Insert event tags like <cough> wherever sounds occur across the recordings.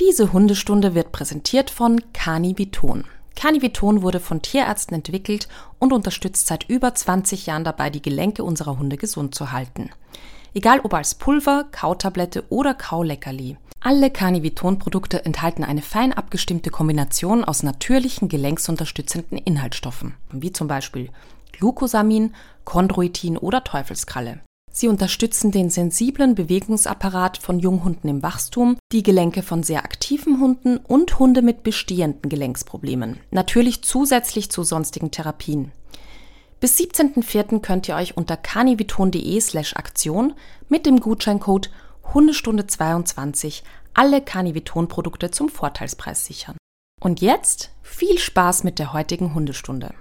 Diese Hundestunde wird präsentiert von Caniviton. Caniviton wurde von Tierärzten entwickelt und unterstützt seit über 20 Jahren dabei, die Gelenke unserer Hunde gesund zu halten. Egal ob als Pulver, Kautablette oder Kauleckerli. Alle Caniviton-Produkte enthalten eine fein abgestimmte Kombination aus natürlichen gelenksunterstützenden Inhaltsstoffen, wie zum Beispiel Glucosamin, Chondroitin oder Teufelskralle. Sie unterstützen den sensiblen Bewegungsapparat von Junghunden im Wachstum, die Gelenke von sehr aktiven Hunden und Hunde mit bestehenden Gelenksproblemen. Natürlich zusätzlich zu sonstigen Therapien. Bis 17.04. könnt ihr euch unter caniviton.de slash Aktion mit dem Gutscheincode Hundestunde 22 alle Caniviton-Produkte zum Vorteilspreis sichern. Und jetzt viel Spaß mit der heutigen Hundestunde.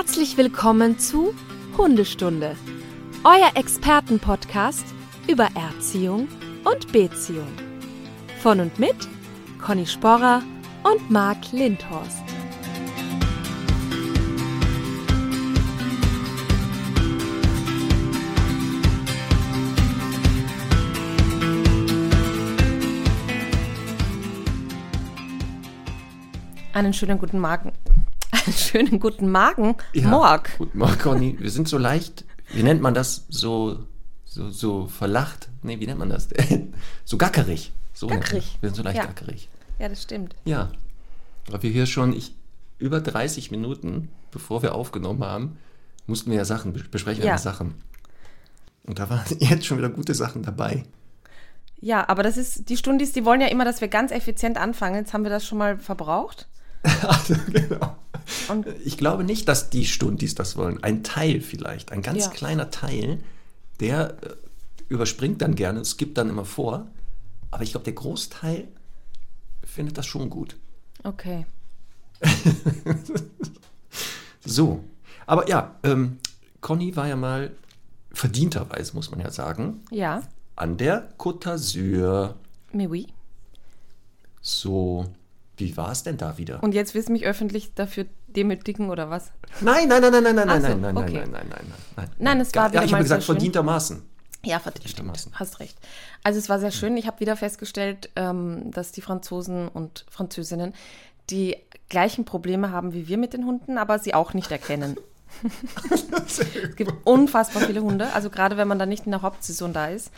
Herzlich willkommen zu Hundestunde, euer Expertenpodcast über Erziehung und Beziehung. Von und mit Conny Sporrer und Marc Lindhorst. Einen schönen guten Morgen. Einen <laughs> schönen guten Morgen, Ja, Morg. Guten Morgen, Conny. Wir sind so leicht, wie nennt man das? So, so, so verlacht? Nee, wie nennt man das? <laughs> so gackerig. So Gackerig. Wir sind so leicht Ja. gackerig. Ja, das stimmt. Ja. Aber wir hier schon ich, über 30 Minuten, bevor wir aufgenommen haben, mussten wir ja Sachen bes- besprechen, Ja. Sachen. Und da waren <laughs> jetzt schon wieder gute Sachen dabei. Ja, aber das ist, die Stundis, die wollen ja immer, dass wir ganz effizient anfangen. Jetzt haben wir das schon mal verbraucht. <laughs> Also, genau. Und- ich glaube nicht, dass die Stundis das wollen. Ein Teil vielleicht, ein ganz Ja. kleiner Teil, der äh, überspringt dann gerne, es gibt dann immer vor. Aber ich glaube, der Großteil findet das schon gut. Okay. <laughs> So, aber ja, ähm, Conny war ja mal verdienterweise, muss man ja sagen, Ja, an der Côte d'Azur. mais oui. So, wie war es denn da wieder? Und jetzt willst du mich öffentlich dafür demütigen oder was? Nein, nein, nein, nein, nein, nein, Ach so, nein, nein, okay. nein, nein, nein, nein, nein. Nein, es war Ja, wieder ich mal habe gesagt, schön. verdientermaßen. Ja, Verdientermaßen. hast recht. Also es war sehr schön. Ich habe wieder festgestellt, ähm, dass die Franzosen und Französinnen die gleichen Probleme haben wie wir mit den Hunden, aber sie auch nicht erkennen. <laughs> es gibt unfassbar viele Hunde. Also gerade wenn man dann nicht in der Hauptsaison da ist,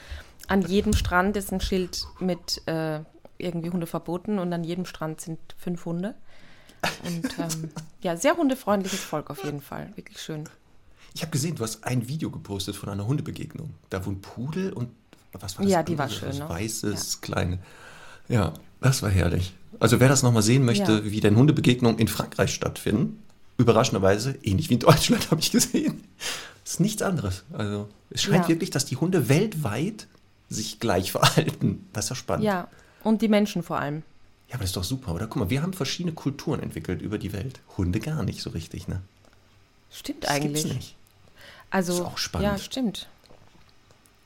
an jedem Strand ist ein Schild mit äh, irgendwie Hunde verboten und an jedem Strand sind fünf Hunde. Und ähm, <laughs> ja, sehr hundefreundliches Volk auf jeden Fall. Wirklich schön. Ich habe gesehen, du hast ein Video gepostet von einer Hundebegegnung. Da wo ein Pudel und was war das? Ja, die war schön, Was ne? Weißes, kleine. Ja, das war herrlich. Also wer das nochmal sehen möchte, Ja. wie denn Hundebegegnungen in Frankreich stattfinden, überraschenderweise, ähnlich wie in Deutschland, <laughs> habe ich gesehen, ist nichts anderes. Also es scheint Ja. wirklich, dass die Hunde weltweit sich gleich verhalten. Das ist ja spannend. Ja, und die Menschen vor allem. Ja, aber das ist doch super, oder? Guck mal, wir haben verschiedene Kulturen entwickelt über die Welt. Hunde gar nicht so richtig, ne? Stimmt Das eigentlich. gibt's nicht. Also, Ist auch spannend. Ja, stimmt.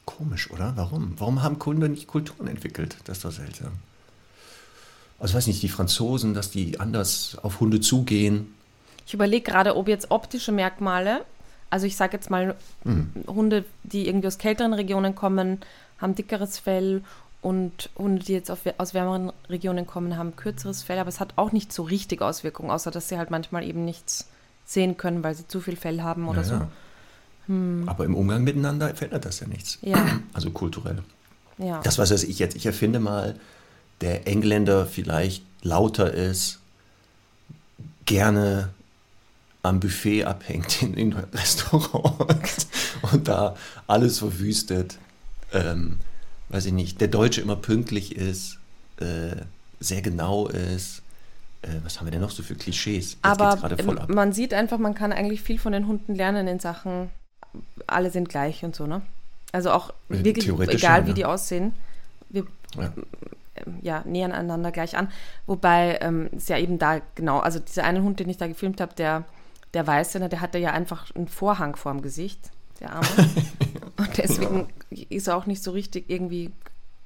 Komisch, oder? Warum? Warum haben Hunde nicht Kulturen entwickelt? Das ist doch seltsam. Also weiß nicht, die Franzosen, dass die anders auf Hunde zugehen. Ich überlege gerade, ob jetzt optische Merkmale, also ich sage jetzt mal, Hm. Hunde, die irgendwie aus kälteren Regionen kommen, haben dickeres Fell und Hunde, die jetzt auf, aus wärmeren Regionen kommen, haben kürzeres Fell, aber es hat auch nicht so richtig Auswirkungen, außer dass sie halt manchmal eben nichts sehen können, weil sie zu viel Fell haben oder Ja, so. ja. Aber im Umgang miteinander verändert das ja nichts. Ja. <clears throat> Also kulturell. Ja. Das, was weiß ich jetzt, ich erfinde mal, der Engländer vielleicht lauter ist, gerne am Buffet abhängt in, in Restaurants <laughs> und da alles verwüstet. Ähm, weiß ich nicht, der Deutsche immer pünktlich ist, äh, sehr genau ist. Äh, was haben wir denn noch so für Klischees? Jetzt Aber man sieht einfach, man kann eigentlich viel von den Hunden lernen in Sachen, alle sind gleich und so, ne? Also auch Äh, wirklich, egal schon, wie ja. die aussehen, wir Ja. ja, nähern einander gleich an. Wobei ähm, es ja eben da, genau, also dieser eine Hund, den ich da gefilmt habe, der, der Weiße, ne, der hatte ja einfach einen Vorhang vorm Gesicht, der Arme. <laughs> Und deswegen ist er auch nicht so richtig irgendwie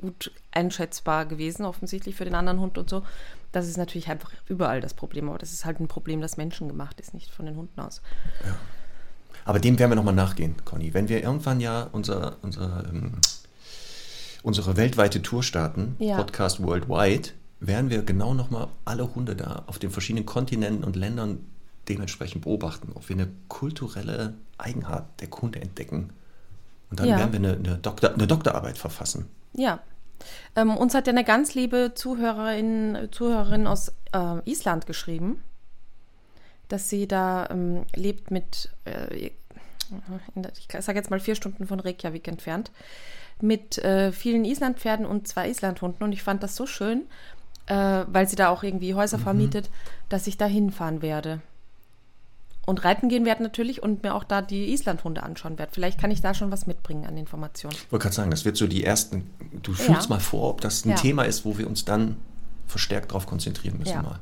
gut einschätzbar gewesen, offensichtlich für den anderen Hund und so. Das ist natürlich einfach überall das Problem, aber das ist halt ein Problem, das menschengemacht ist, nicht von den Hunden aus. Aber dem werden wir nochmal nachgehen, Conny. Wenn wir irgendwann ja unser, unser, ähm, unsere weltweite Tour starten, Ja. Podcast Worldwide, werden wir genau nochmal alle Hunde da auf den verschiedenen Kontinenten und Ländern dementsprechend beobachten, ob wir eine kulturelle Eigenart der Hunde entdecken. Und dann Ja. werden wir eine, eine, Doktor, eine Doktorarbeit verfassen. Ja. Ähm, uns hat ja eine ganz liebe Zuhörerin, Zuhörerin aus äh, Island geschrieben, dass sie da ähm, lebt mit, äh, ich sage jetzt mal vier Stunden von Reykjavik entfernt, mit äh, vielen Islandpferden und zwei Islandhunden. Und ich fand das so schön, äh, weil sie da auch irgendwie Häuser vermietet, dass ich da hinfahren werde. Und reiten gehen werde natürlich und mir auch da die Islandhunde anschauen werde. Vielleicht kann ich da schon was mitbringen an Informationen. Ich wollte gerade sagen, das wird so die ersten, du Ja. fühlst mal vor, ob das ein Ja. Thema ist, wo wir uns dann verstärkt darauf konzentrieren müssen Ja. mal.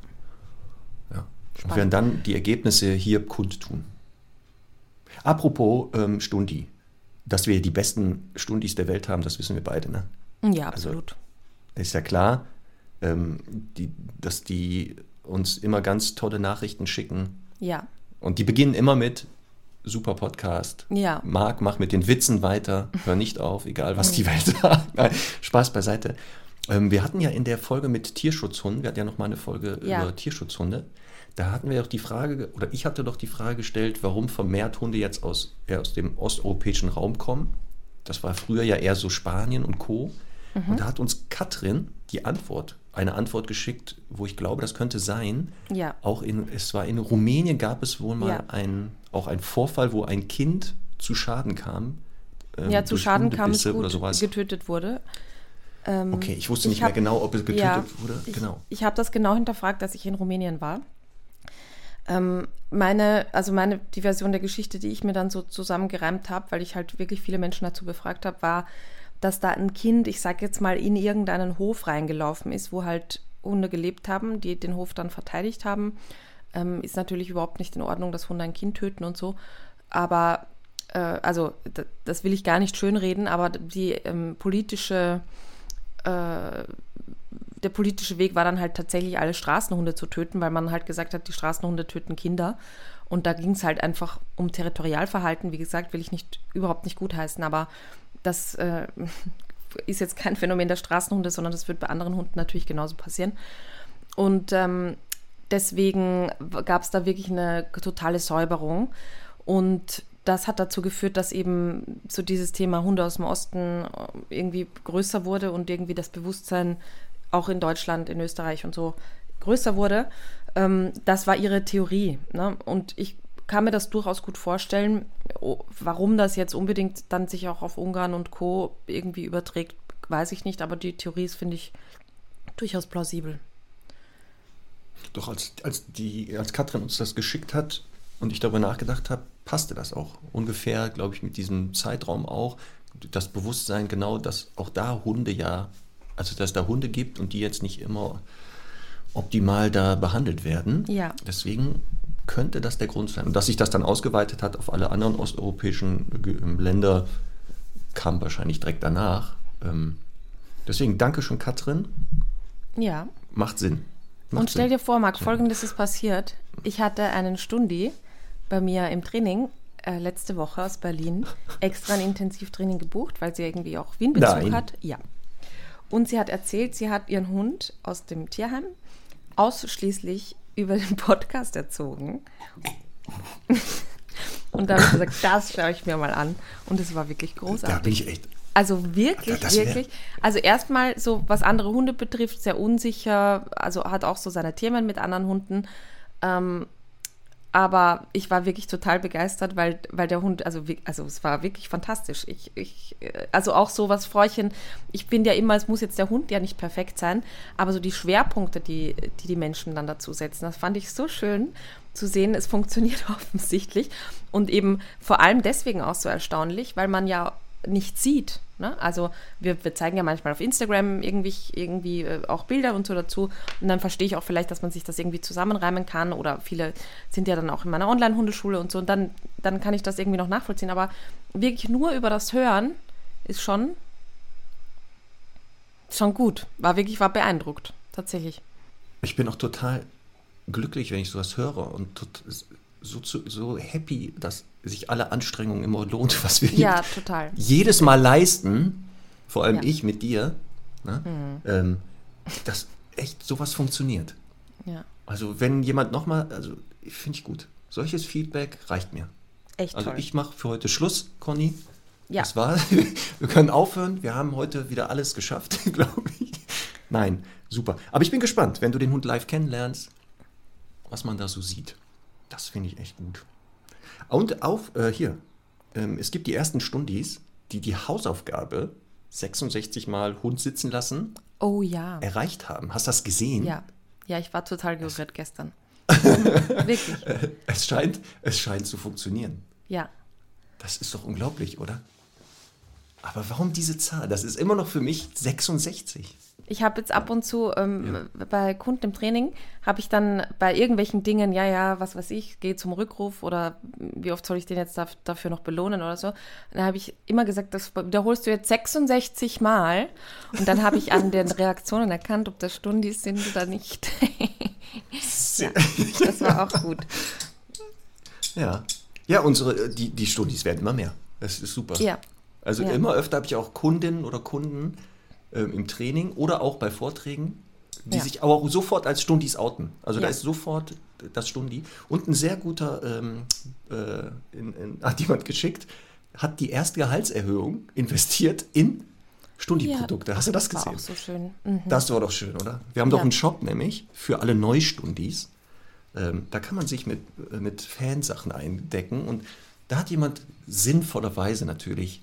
Ja. Und werden dann die Ergebnisse hier kundtun. Apropos ähm, Stundi, dass wir die besten Stundis der Welt haben, das wissen wir beide, ne? Ja, Also- absolut. Ist ja klar, ähm, die, dass die uns immer ganz tolle Nachrichten schicken. ja. Und die beginnen immer mit super Podcast. Ja. Marc, mach mit den Witzen weiter. Hör nicht auf, egal was die Welt sagt. Nein, Spaß beiseite. Ähm, wir hatten ja in der Folge mit Tierschutzhunden, wir hatten ja noch mal eine Folge Ja. über Tierschutzhunde. Da hatten wir doch die Frage, oder ich hatte doch die Frage gestellt, warum vermehrt Hunde jetzt aus, eher aus dem osteuropäischen Raum kommen. Das war früher ja eher so Spanien und Co. Mhm. Und da hat uns Katrin die Antwort, eine Antwort geschickt, wo ich glaube, das könnte sein. Ja. Auch in, es war in Rumänien gab es wohl mal Ja. ein, auch ein Vorfall, wo ein Kind zu Schaden kam. ähm, Ja, zu Schaden kam es gut, sowas. getötet wurde. Ähm, Okay, ich wusste ich nicht hab- mehr genau, ob es getötet ja, wurde. Ich, Genau. ich habe das genau hinterfragt, als ich in Rumänien war. Ähm, meine, also meine, die Version der Geschichte, die ich mir dann so zusammengereimt habe, weil ich halt wirklich viele Menschen dazu befragt habe, war, dass da ein Kind, ich sage jetzt mal, in irgendeinen Hof reingelaufen ist, wo halt Hunde gelebt haben, die den Hof dann verteidigt haben. Ähm, ist natürlich überhaupt nicht in Ordnung, dass Hunde ein Kind töten und so. Aber, äh, also, das will ich gar nicht schönreden, aber die ähm, politische äh, der politische Weg war dann halt tatsächlich alle Straßenhunde zu töten, weil man halt gesagt hat, die Straßenhunde töten Kinder. Und da ging es halt einfach um Territorialverhalten. Wie gesagt, will ich nicht überhaupt nicht gutheißen, aber das äh, <laughs> ist jetzt kein Phänomen der Straßenhunde, sondern das wird bei anderen Hunden natürlich genauso passieren. Und ähm, deswegen gab es da wirklich eine totale Säuberung. Und das hat dazu geführt, dass eben so dieses Thema Hunde aus dem Osten irgendwie größer wurde und irgendwie das Bewusstsein auch in Deutschland, in Österreich und so größer wurde. Ähm, das war ihre Theorie. Ne? Und ich kann mir das durchaus gut vorstellen, warum das jetzt unbedingt dann sich auch auf Ungarn und Co. irgendwie überträgt, weiß ich nicht, aber die Theorie ist, finde ich, durchaus plausibel. Doch als, als, die, als Katrin uns das geschickt hat und ich darüber nachgedacht habe, passte das auch. Ungefähr, glaube ich, mit diesem Zeitraum auch. Das Bewusstsein genau, dass auch da Hunde ja, also dass da Hunde gibt und die jetzt nicht immer optimal da behandelt werden. Ja. Deswegen könnte das der Grund sein. Und dass sich das dann ausgeweitet hat auf alle anderen osteuropäischen ähm, Länder, kam wahrscheinlich direkt danach. Ähm, Deswegen danke schon, Katrin. Ja. Macht Sinn. Macht Und stell Sinn. dir vor, Marc, folgendes ist passiert. Ich hatte einen Stundi bei mir im Training äh, letzte Woche aus Berlin extra ein Intensivtraining gebucht, weil sie irgendwie auch Wien-Bezug hat. Ja. Und sie hat erzählt, sie hat ihren Hund aus dem Tierheim ausschließlich über den Podcast erzogen. Und dann habe ich gesagt, das schaue ich mir mal an. Und es war wirklich großartig. Da bin ich echt. Also wirklich, wär- wirklich. Also erstmal so, was andere Hunde betrifft, sehr unsicher. Also hat auch so seine Themen mit anderen Hunden. Ähm, aber ich war wirklich total begeistert, weil, weil der Hund, also, also es war wirklich fantastisch. Ich, ich, äh, also auch so was Fräuchen, ich finde ja immer, es muss jetzt der Hund ja nicht perfekt sein, aber so die Schwerpunkte, die die, die Menschen dann dazu setzen, das fand ich so schön zu sehen, es <laughs> funktioniert <laughs> offensichtlich. Und eben vor allem deswegen auch so erstaunlich, weil man ja nicht sieht. Ne? Also wir, wir zeigen ja manchmal auf Instagram irgendwie, irgendwie äh, auch Bilder und so dazu und dann verstehe ich auch vielleicht, dass man sich das irgendwie zusammenreimen kann oder viele sind ja dann auch in meiner Online-Hundeschule und so und dann, dann kann ich das irgendwie noch nachvollziehen, aber wirklich nur über das Hören ist schon, schon gut. War wirklich, war beeindruckt, tatsächlich. Ich bin auch total glücklich, wenn ich sowas höre und so, zu- so happy, dass sich alle Anstrengungen immer lohnt, <laughs> was wir Ja, jedes Mal leisten, vor allem Ja. ich mit dir, ne, ähm, dass echt sowas funktioniert. Ja, Also wenn jemand nochmal, also finde ich gut. Solches Feedback reicht mir. echt Also toll. ich mache für heute Schluss, Conny. Ja. Das war, <laughs> wir können aufhören. Wir haben heute wieder alles geschafft, <laughs> glaube ich. Nein, super. Aber ich bin gespannt, wenn du den Hund live kennenlernst, was man da so sieht. Das finde ich echt gut. Und auf, äh, hier, ähm, es gibt die ersten Stundis, die die Hausaufgabe 66 Mal Hund sitzen lassen oh ja. erreicht haben. Hast du das gesehen? Ja. Ja, ich war total gerührt gestern. <laughs> Wirklich. Es scheint, es scheint zu funktionieren. Ja. Das ist doch unglaublich, oder? Aber warum diese Zahl? Das ist immer noch für mich 66. Ich habe jetzt ab und zu ähm, bei Kunden im Training, habe ich dann bei irgendwelchen Dingen, ja, ja, was weiß ich, gehe zum Rückruf oder wie oft soll ich den jetzt da, dafür noch belohnen oder so. Da habe ich immer gesagt, das wiederholst du jetzt 66 Mal. Und dann habe ich an den Reaktionen erkannt, ob das Stundis sind oder nicht. <laughs> ja, das war auch gut. Ja. Ja, unsere, die, die Stundis werden immer mehr. Das ist super. Ja. Also Ja. immer öfter habe ich auch Kundinnen oder Kunden ähm, im Training oder auch bei Vorträgen, die Ja. sich aber auch sofort als Stundis outen. Also da Ja. ist sofort das Stundi. Und ein sehr guter, ähm, äh, in, in, hat jemand geschickt, hat die erste Gehaltserhöhung investiert in Stundi-Produkte. Hast du das war gesehen? auch so schön. Mhm. Das war doch schön, oder? Wir haben doch Ja. einen Shop nämlich für alle Neustundis. Ähm, da kann man sich mit, äh, mit Fansachen eindecken. Und da hat jemand sinnvollerweise natürlich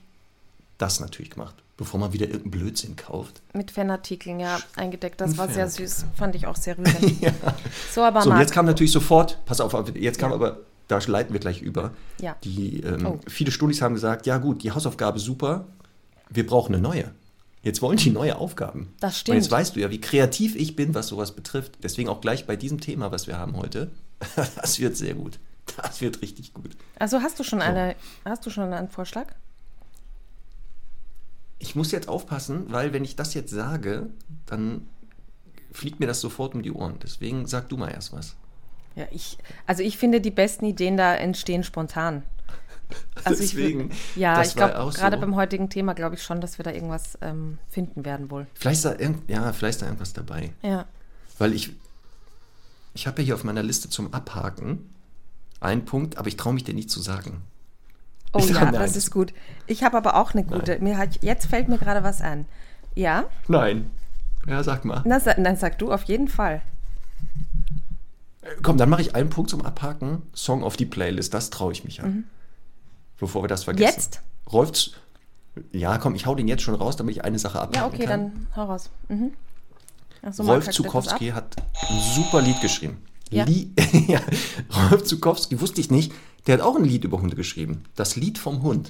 das natürlich gemacht, bevor man wieder irgendeinen Blödsinn kauft. Mit Fanartikeln, ja, eingedeckt. Das Mit war sehr süß. Fand ich auch sehr rührend. <laughs> So, aber So, und Marc, jetzt kam natürlich sofort, pass auf, jetzt kam Ja. aber, da leiten wir gleich über. Ja. Die, ähm, Oh. Viele Studis haben gesagt, ja gut, die Hausaufgabe super, wir brauchen eine neue. Jetzt wollen die neue Aufgaben. Das Und stimmt. jetzt weißt du ja, wie kreativ ich bin, was sowas betrifft. Deswegen auch gleich bei diesem Thema, was wir haben heute. <laughs> Das wird sehr gut. Das wird richtig gut. Also hast du schon eine, hast du schon einen Vorschlag? Ich muss jetzt aufpassen, weil wenn ich das jetzt sage, dann fliegt mir das sofort um die Ohren. Deswegen sag du mal erst was. Ja, ich, also ich finde, die besten Ideen da entstehen spontan. <laughs> Also Deswegen, ich, ja, ich glaube, gerade so. beim heutigen Thema glaube ich schon, dass wir da irgendwas ähm, finden werden wohl. Vielleicht ist, da irgend, ja, vielleicht ist da irgendwas dabei. Ja. Weil ich, ich habe ja hier auf meiner Liste zum Abhaken einen Punkt, aber ich traue mich dir nicht zu sagen. Oh Ich ja, das ist gut. Ich habe aber auch eine gute. Mir hat, jetzt fällt mir gerade was ein. Ja? Nein. Ja, sag mal. Na, sa- dann sag du auf jeden Fall. Komm, dann mache ich einen Punkt zum Abhaken. Song auf die Playlist, das traue ich mich an. Bevor wir das vergessen. Mhm. Jetzt? Rolf, Z- ja, komm, ich hau den jetzt schon raus, damit ich eine Sache abhaken Ja, okay, kann. dann hau raus. Mhm. So, Rolf Zukowski hat ein super Lied geschrieben. Ja. Lie <laughs> ja, Rolf Zukowski, wusste ich nicht, der hat auch ein Lied über Hunde geschrieben. Das Lied vom Hund.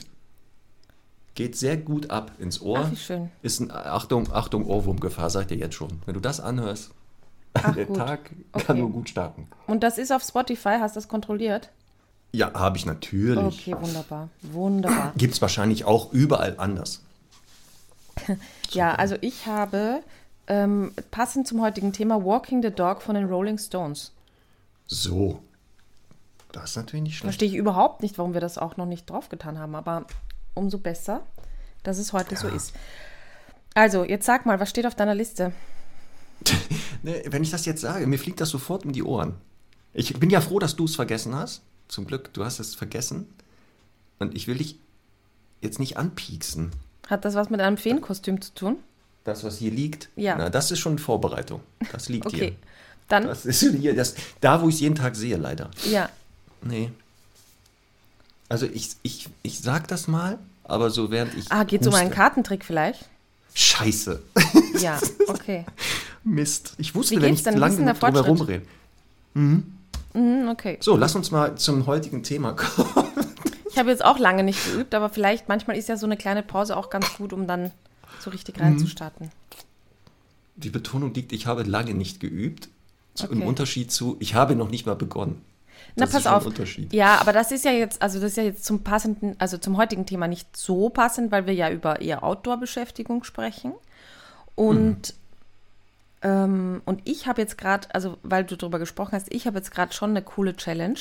Geht sehr gut ab ins Ohr. Ach, wie schön. Ist ein, Achtung, Achtung, Ohrwurmgefahr, sag ich dir jetzt schon. Wenn du das anhörst, Ach, der gut. Tag Okay. kann nur gut starten. Und das ist auf Spotify, hast du das kontrolliert? Ja, habe ich natürlich. Okay, wunderbar. Wunderbar. <clears throat> Gibt es wahrscheinlich auch überall anders. <laughs> Ja, also ich habe ähm, passend zum heutigen Thema Walking the Dog von den Rolling Stones. So. Das ist natürlich nicht schlecht. Verstehe ich überhaupt nicht, warum wir das auch noch nicht draufgetan haben, aber umso besser, dass es heute so ist. Also, jetzt sag mal, was steht auf deiner Liste? <laughs> Ne, wenn ich das jetzt sage, mir fliegt das sofort um die Ohren. Ich bin ja froh, dass du es vergessen hast. Zum Glück, du hast es vergessen. Und ich will dich jetzt nicht anpieksen. Hat das was mit einem Feenkostüm zu tun? Das, was hier liegt, Ja. na, das ist schon Vorbereitung. Das liegt <laughs> Okay, hier. dann, Das ist hier, das, da, wo ich es jeden Tag sehe, leider. ja, Nee. Also ich, ich, ich sag das mal, aber so während ich. Ah, geht es um einen Kartentrick vielleicht? Scheiße. <laughs> Ja, okay. Mist. Ich wusste, wenn ich lange drüber rumrede. Mhm, okay. So, lass uns mal zum heutigen Thema kommen. <laughs> Ich habe jetzt auch lange nicht geübt, aber vielleicht manchmal ist ja so eine kleine Pause auch ganz gut, um dann so richtig Mhm. reinzustarten. Die Betonung liegt, ich habe lange nicht geübt. Zu, Im Okay. Unterschied zu, ich habe noch nicht mal begonnen. Na, pass auf. Ja, aber das ist ja jetzt, also das ist ja jetzt zum passenden, also zum heutigen Thema nicht so passend, weil wir ja über eher Outdoor-Beschäftigung sprechen. Und Ähm, und ich habe jetzt gerade, also weil du darüber gesprochen hast, ich habe jetzt gerade schon eine coole Challenge,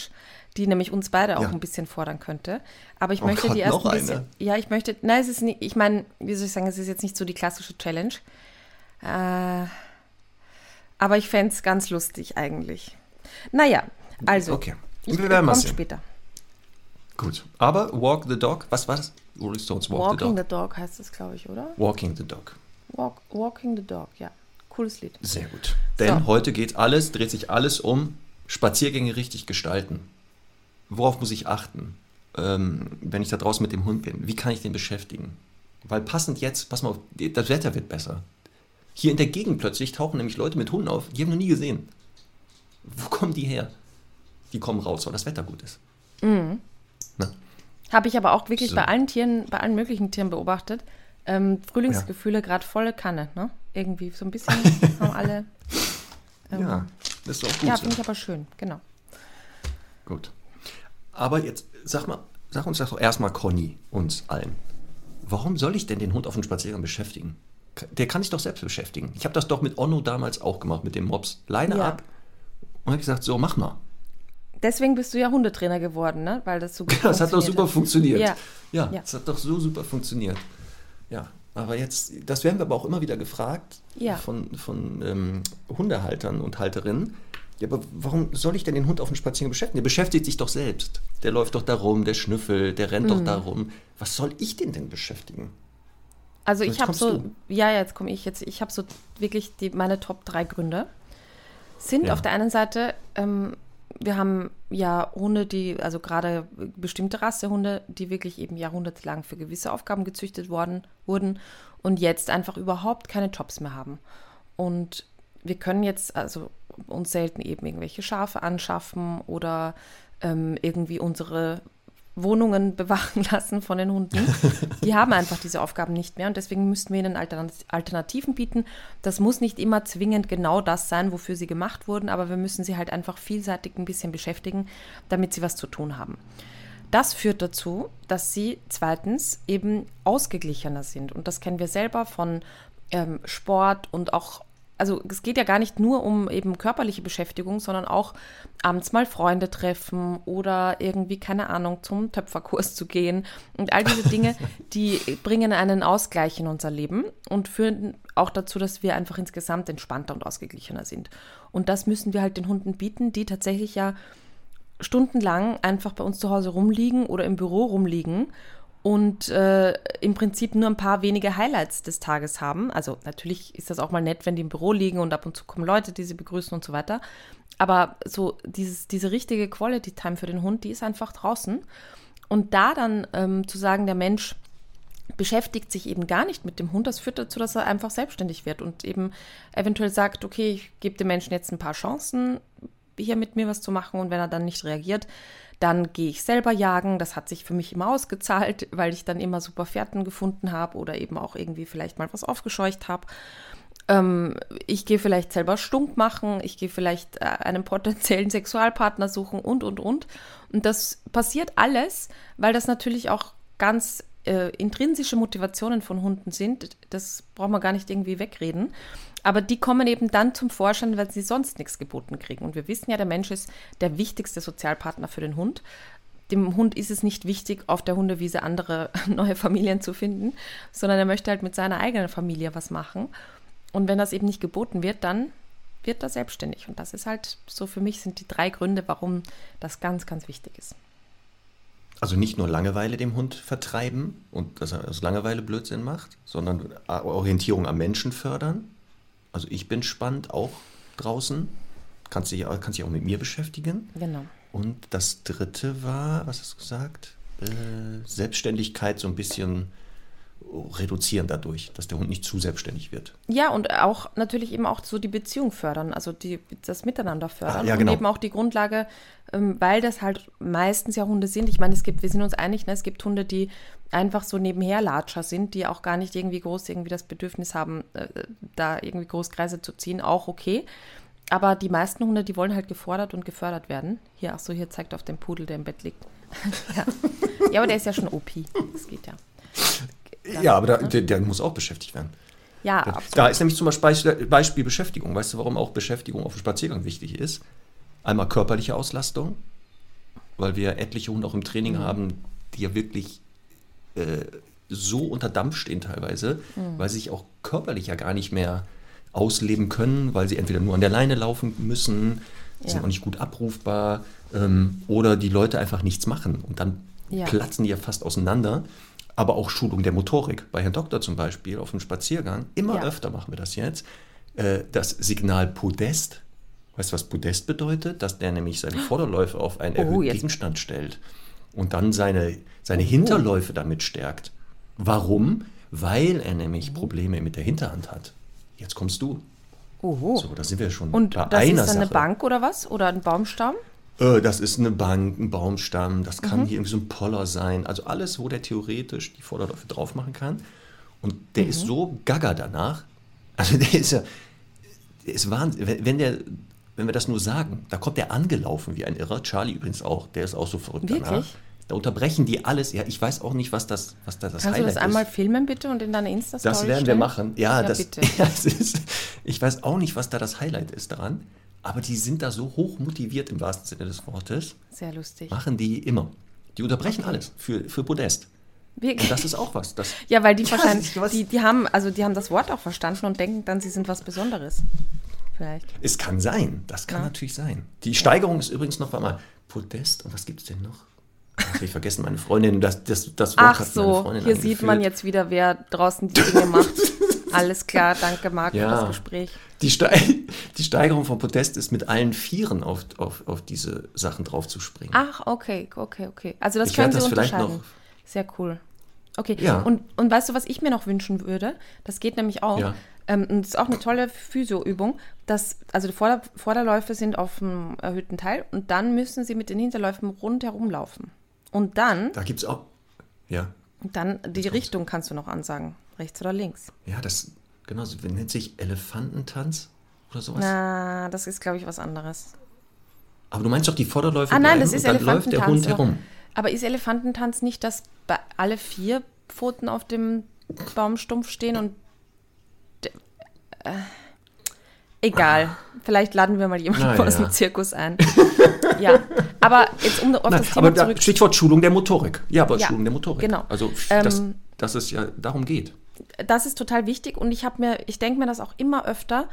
die nämlich uns beide auch Ja. ein bisschen fordern könnte. Aber ich Oh möchte die erst ein bisschen. eine? Ja, ich möchte. Nein, es ist nicht. Ich meine, wie soll ich sagen, es ist jetzt nicht so die klassische Challenge. Äh, aber ich fände es ganz lustig eigentlich. Naja, also. Okay. Ich, Wir werden mal sehen. später. Gut. Aber Walk the Dog, was war das? Rolling Stones Walk Walking the the Dog. Dog heißt es, glaube ich, oder? Walking the Dog. Walk, Walking the Dog, ja. Cooles Lied. Sehr gut. Denn So. heute geht alles, dreht sich alles um Spaziergänge richtig gestalten. Worauf muss ich achten, ähm, wenn ich da draußen mit dem Hund bin? Wie kann ich den beschäftigen? Weil passend jetzt, pass mal auf, das Wetter wird besser. Hier in der Gegend plötzlich tauchen nämlich Leute mit Hunden auf, die haben wir noch nie gesehen. Wo kommen die her? Die kommen raus, weil das Wetter gut ist. Na, Habe ich aber auch wirklich So. bei allen Tieren, bei allen möglichen Tieren beobachtet. Ähm, Frühlingsgefühle gerade volle Kanne, ne? Irgendwie so ein bisschen <laughs> haben alle. Ähm, ja, das ist auch gut. ja, finde ich aber schön, genau. Gut. Aber jetzt sag mal, sag uns doch erstmal Conny, uns allen. Warum soll ich denn den Hund auf dem Spaziergang beschäftigen? Der kann sich doch selbst beschäftigen. Ich habe das doch mit Onno damals auch gemacht, mit dem Mops. Leine Ja. ab und habe gesagt, so, mach mal. Deswegen bist du ja Hundetrainer geworden, ne? Weil das so gut Das hat doch super funktioniert. Ja. Ja, Ja. das hat doch so super funktioniert. Ja, aber jetzt, das werden wir aber auch immer wieder gefragt Ja. von, von ähm, Hundehaltern und Halterinnen. Ja, aber warum soll ich denn den Hund auf dem Spaziergang beschäftigen? Der beschäftigt sich doch selbst. Der läuft doch da rum, der schnüffelt, der rennt Mhm. doch da rum. Was soll ich den denn beschäftigen? Also Jetzt ich habe so, du. ja, jetzt komme ich jetzt, ich habe so wirklich die, meine Top drei Gründe. Sind Ja. auf der einen Seite, ähm, wir haben ja Hunde, die, also gerade bestimmte Rassehunde, die wirklich eben jahrhundertelang für gewisse Aufgaben gezüchtet worden, wurden und jetzt einfach überhaupt keine Jobs mehr haben. Und wir können jetzt also uns selten eben irgendwelche Schafe anschaffen oder ähm, irgendwie unsere Wohnungen bewachen <laughs> lassen von den Hunden. <laughs> Die haben einfach diese Aufgaben nicht mehr und deswegen müssten wir ihnen Alternat- Alternativen bieten. Das muss nicht immer zwingend genau das sein, wofür sie gemacht wurden, aber wir müssen sie halt einfach vielseitig ein bisschen beschäftigen, damit sie was zu tun haben. Das führt dazu, dass sie zweitens eben ausgeglichener sind. Und das kennen wir selber von ähm, Sport und auch, also es geht ja gar nicht nur um eben körperliche Beschäftigung, sondern auch abends mal Freunde treffen oder irgendwie, keine Ahnung, zum Töpferkurs zu gehen. Und all diese Dinge, <laughs> die bringen einen Ausgleich in unser Leben und führen auch dazu, dass wir einfach insgesamt entspannter und ausgeglichener sind. Und das müssen wir halt den Hunden bieten, die tatsächlich ja stundenlang einfach bei uns zu Hause rumliegen oder im Büro rumliegen und äh, im Prinzip nur ein paar wenige Highlights des Tages haben. Also natürlich ist das auch mal nett, wenn die im Büro liegen und ab und zu kommen Leute, die sie begrüßen und so weiter. Aber so dieses, diese richtige Quality Time für den Hund, die ist einfach draußen. Und da dann ähm, zu sagen, der Mensch beschäftigt sich eben gar nicht mit dem Hund, das führt dazu, dass er einfach selbstständig wird und eben eventuell sagt, okay, ich gebe dem Menschen jetzt ein paar Chancen, hier mit mir was zu machen und wenn er dann nicht reagiert, dann gehe ich selber jagen. Das hat sich für mich immer ausgezahlt, <laughs> weil ich dann immer super Fährten gefunden habe oder eben auch irgendwie vielleicht mal was aufgescheucht habe. Ähm, ich gehe vielleicht selber stunk machen, ich gehe vielleicht äh, einen potenziellen <laughs> Sexualpartner suchen und, und, und. Und das passiert alles, weil das natürlich auch ganz äh, intrinsische Motivationen von Hunden sind. Das braucht man gar nicht irgendwie wegreden. Aber die kommen eben dann zum Vorschein, weil sie sonst nichts geboten kriegen. Und wir wissen ja, der Mensch ist der wichtigste Sozialpartner für den Hund. Dem Hund ist es nicht wichtig, auf der Hundewiese andere <laughs> neue Familien zu finden, sondern er möchte halt mit seiner eigenen Familie was machen. Und wenn das eben nicht geboten wird, dann wird er selbstständig. Und das ist halt so für mich sind die drei Gründe, warum das ganz, ganz wichtig ist. Also nicht nur Langeweile dem Hund vertreiben und dass er aus Langeweile Blödsinn macht, sondern Orientierung am Menschen fördern. Also ich bin spannend auch draußen, kannst dich, kannst dich auch mit mir beschäftigen. Genau. Und das dritte war, was hast du gesagt? Äh, Selbstständigkeit so ein bisschen reduzieren dadurch, dass der Hund nicht zu selbstständig wird. Ja, und auch natürlich eben auch so die Beziehung fördern, also die, das Miteinander fördern. Ah, ja, genau. Und eben auch die Grundlage, ähm, weil das halt meistens ja Hunde sind. Ich meine, es gibt, wir sind uns einig, ne, es gibt Hunde, die einfach so nebenher Latscher sind, die auch gar nicht irgendwie groß irgendwie das Bedürfnis haben, äh, da irgendwie Großkreise zu ziehen, auch okay. Aber die meisten Hunde, die wollen halt gefordert und gefördert werden. Hier, ach so, hier zeigt auf den Pudel, der im Bett liegt. <laughs> ja. ja, aber der ist ja schon OP. Das geht ja. Ja, aber da, der, der muss auch beschäftigt werden. Ja, da, absolut. da ist nämlich zum Beispiel, Beispiel Beschäftigung. Weißt du, warum auch Beschäftigung auf dem Spaziergang wichtig ist? Einmal körperliche Auslastung, weil wir etliche Hunde auch im Training Mhm. haben, die ja wirklich äh, so unter Dampf stehen teilweise, Mhm. weil sie sich auch körperlich ja gar nicht mehr ausleben können, weil sie entweder nur an der Leine laufen müssen, sind Ja. auch nicht gut abrufbar ähm, oder die Leute einfach nichts machen und dann Ja. platzen die ja fast auseinander. Aber auch Schulung der Motorik. Bei Herrn Doktor zum Beispiel auf dem Spaziergang, immer Ja. öfter machen wir das jetzt. Äh, das Signal Podest. Weißt du, was Podest bedeutet? Dass der nämlich seine Vorderläufe auf einen Oh, erhöhten jetzt- Gegenstand stellt und dann seine, seine Hinterläufe damit stärkt. Warum? Weil er nämlich Probleme mit der Hinterhand hat. Jetzt kommst du. Oho. So, da sind wir schon Und das ist dann eine Sache. Bank oder was? Oder ein Baumstamm? Äh, das ist eine Bank, ein Baumstamm, das Mhm. kann hier irgendwie so ein Poller sein. Also alles, wo der theoretisch die Vorderläufe drauf machen kann. Und der Mhm. ist so gaga danach. Also <laughs> der ist ja, der ist Wahnsinn. Wenn, wenn der, wenn wir das nur sagen, da kommt der angelaufen wie ein Irrer. Charlie übrigens auch, der ist auch so verrückt danach. Wirklich? Da unterbrechen die alles. Ja, ich weiß auch nicht, was das, was da das Kannst du Highlight das einmal ist. filmen bitte und in deine Insta-Story Das werden wir stellen? machen. Ja, Ja, das, bitte. <laughs> Ja, es ist, ich weiß auch nicht, was da das Highlight ist daran. Aber die sind da so hoch motiviert im wahrsten Sinne des Wortes. Sehr lustig. Machen die immer. Die unterbrechen alles für, für Podest. Wirklich? Und das ist auch was. Das, Ja, weil die <laughs> wahrscheinlich, die, die haben, also die haben das Wort auch verstanden und denken dann, sie sind was Besonderes. Vielleicht. es kann sein. Das kann Ja. natürlich sein. Die Steigerung ist übrigens noch einmal Podest. Und was gibt es denn noch? Ach, ich vergessen, meine Freundin, das, das, das Wort Ach hat meine so, Freundin hier sieht man jetzt wieder, wer draußen die Dinge macht. <laughs> Alles klar, danke Marc Ja. für das Gespräch. Die, Ste <laughs> die Steigerung von Podest ist mit allen Vieren auf, auf, auf diese Sachen draufzuspringen. Ach, okay, okay, okay. Also das Ich können Sie das vielleicht unterscheiden. noch- Sehr cool. Okay, Ja. und, und weißt du, was ich mir noch wünschen würde? Das geht nämlich auch. Ja. Ähm, und das ist auch eine tolle Physioübung. Dass, also die Vorder Vorderläufe sind auf dem erhöhten Teil und dann müssen Sie mit den Hinterläufen rundherum laufen. Und dann, Da gibt es auch. Ja. dann die Richtung kannst du noch ansagen. Rechts oder links. Ja, das genau so nennt sich Elefantentanz oder sowas. Na, das ist, glaube ich, was anderes. Aber du meinst doch die Vorderläufe Ah nein, das ist und dann läuft der Elefantentanz. Hund herum. Aber ist Elefantentanz nicht, dass alle vier Pfoten auf dem Baumstumpf stehen und äh, egal. Vielleicht laden wir mal jemanden Na <laughs> aus dem Zirkus ein. ja, aber jetzt um auf Nein, das Thema aber da, zurück. Stichwort Schulung der Motorik. Ja, aber Ja, Schulung der Motorik. genau. Also, Ähm, dass, dass es ja darum geht. Das ist total wichtig und ich habe mir, ich denke mir das auch immer öfter,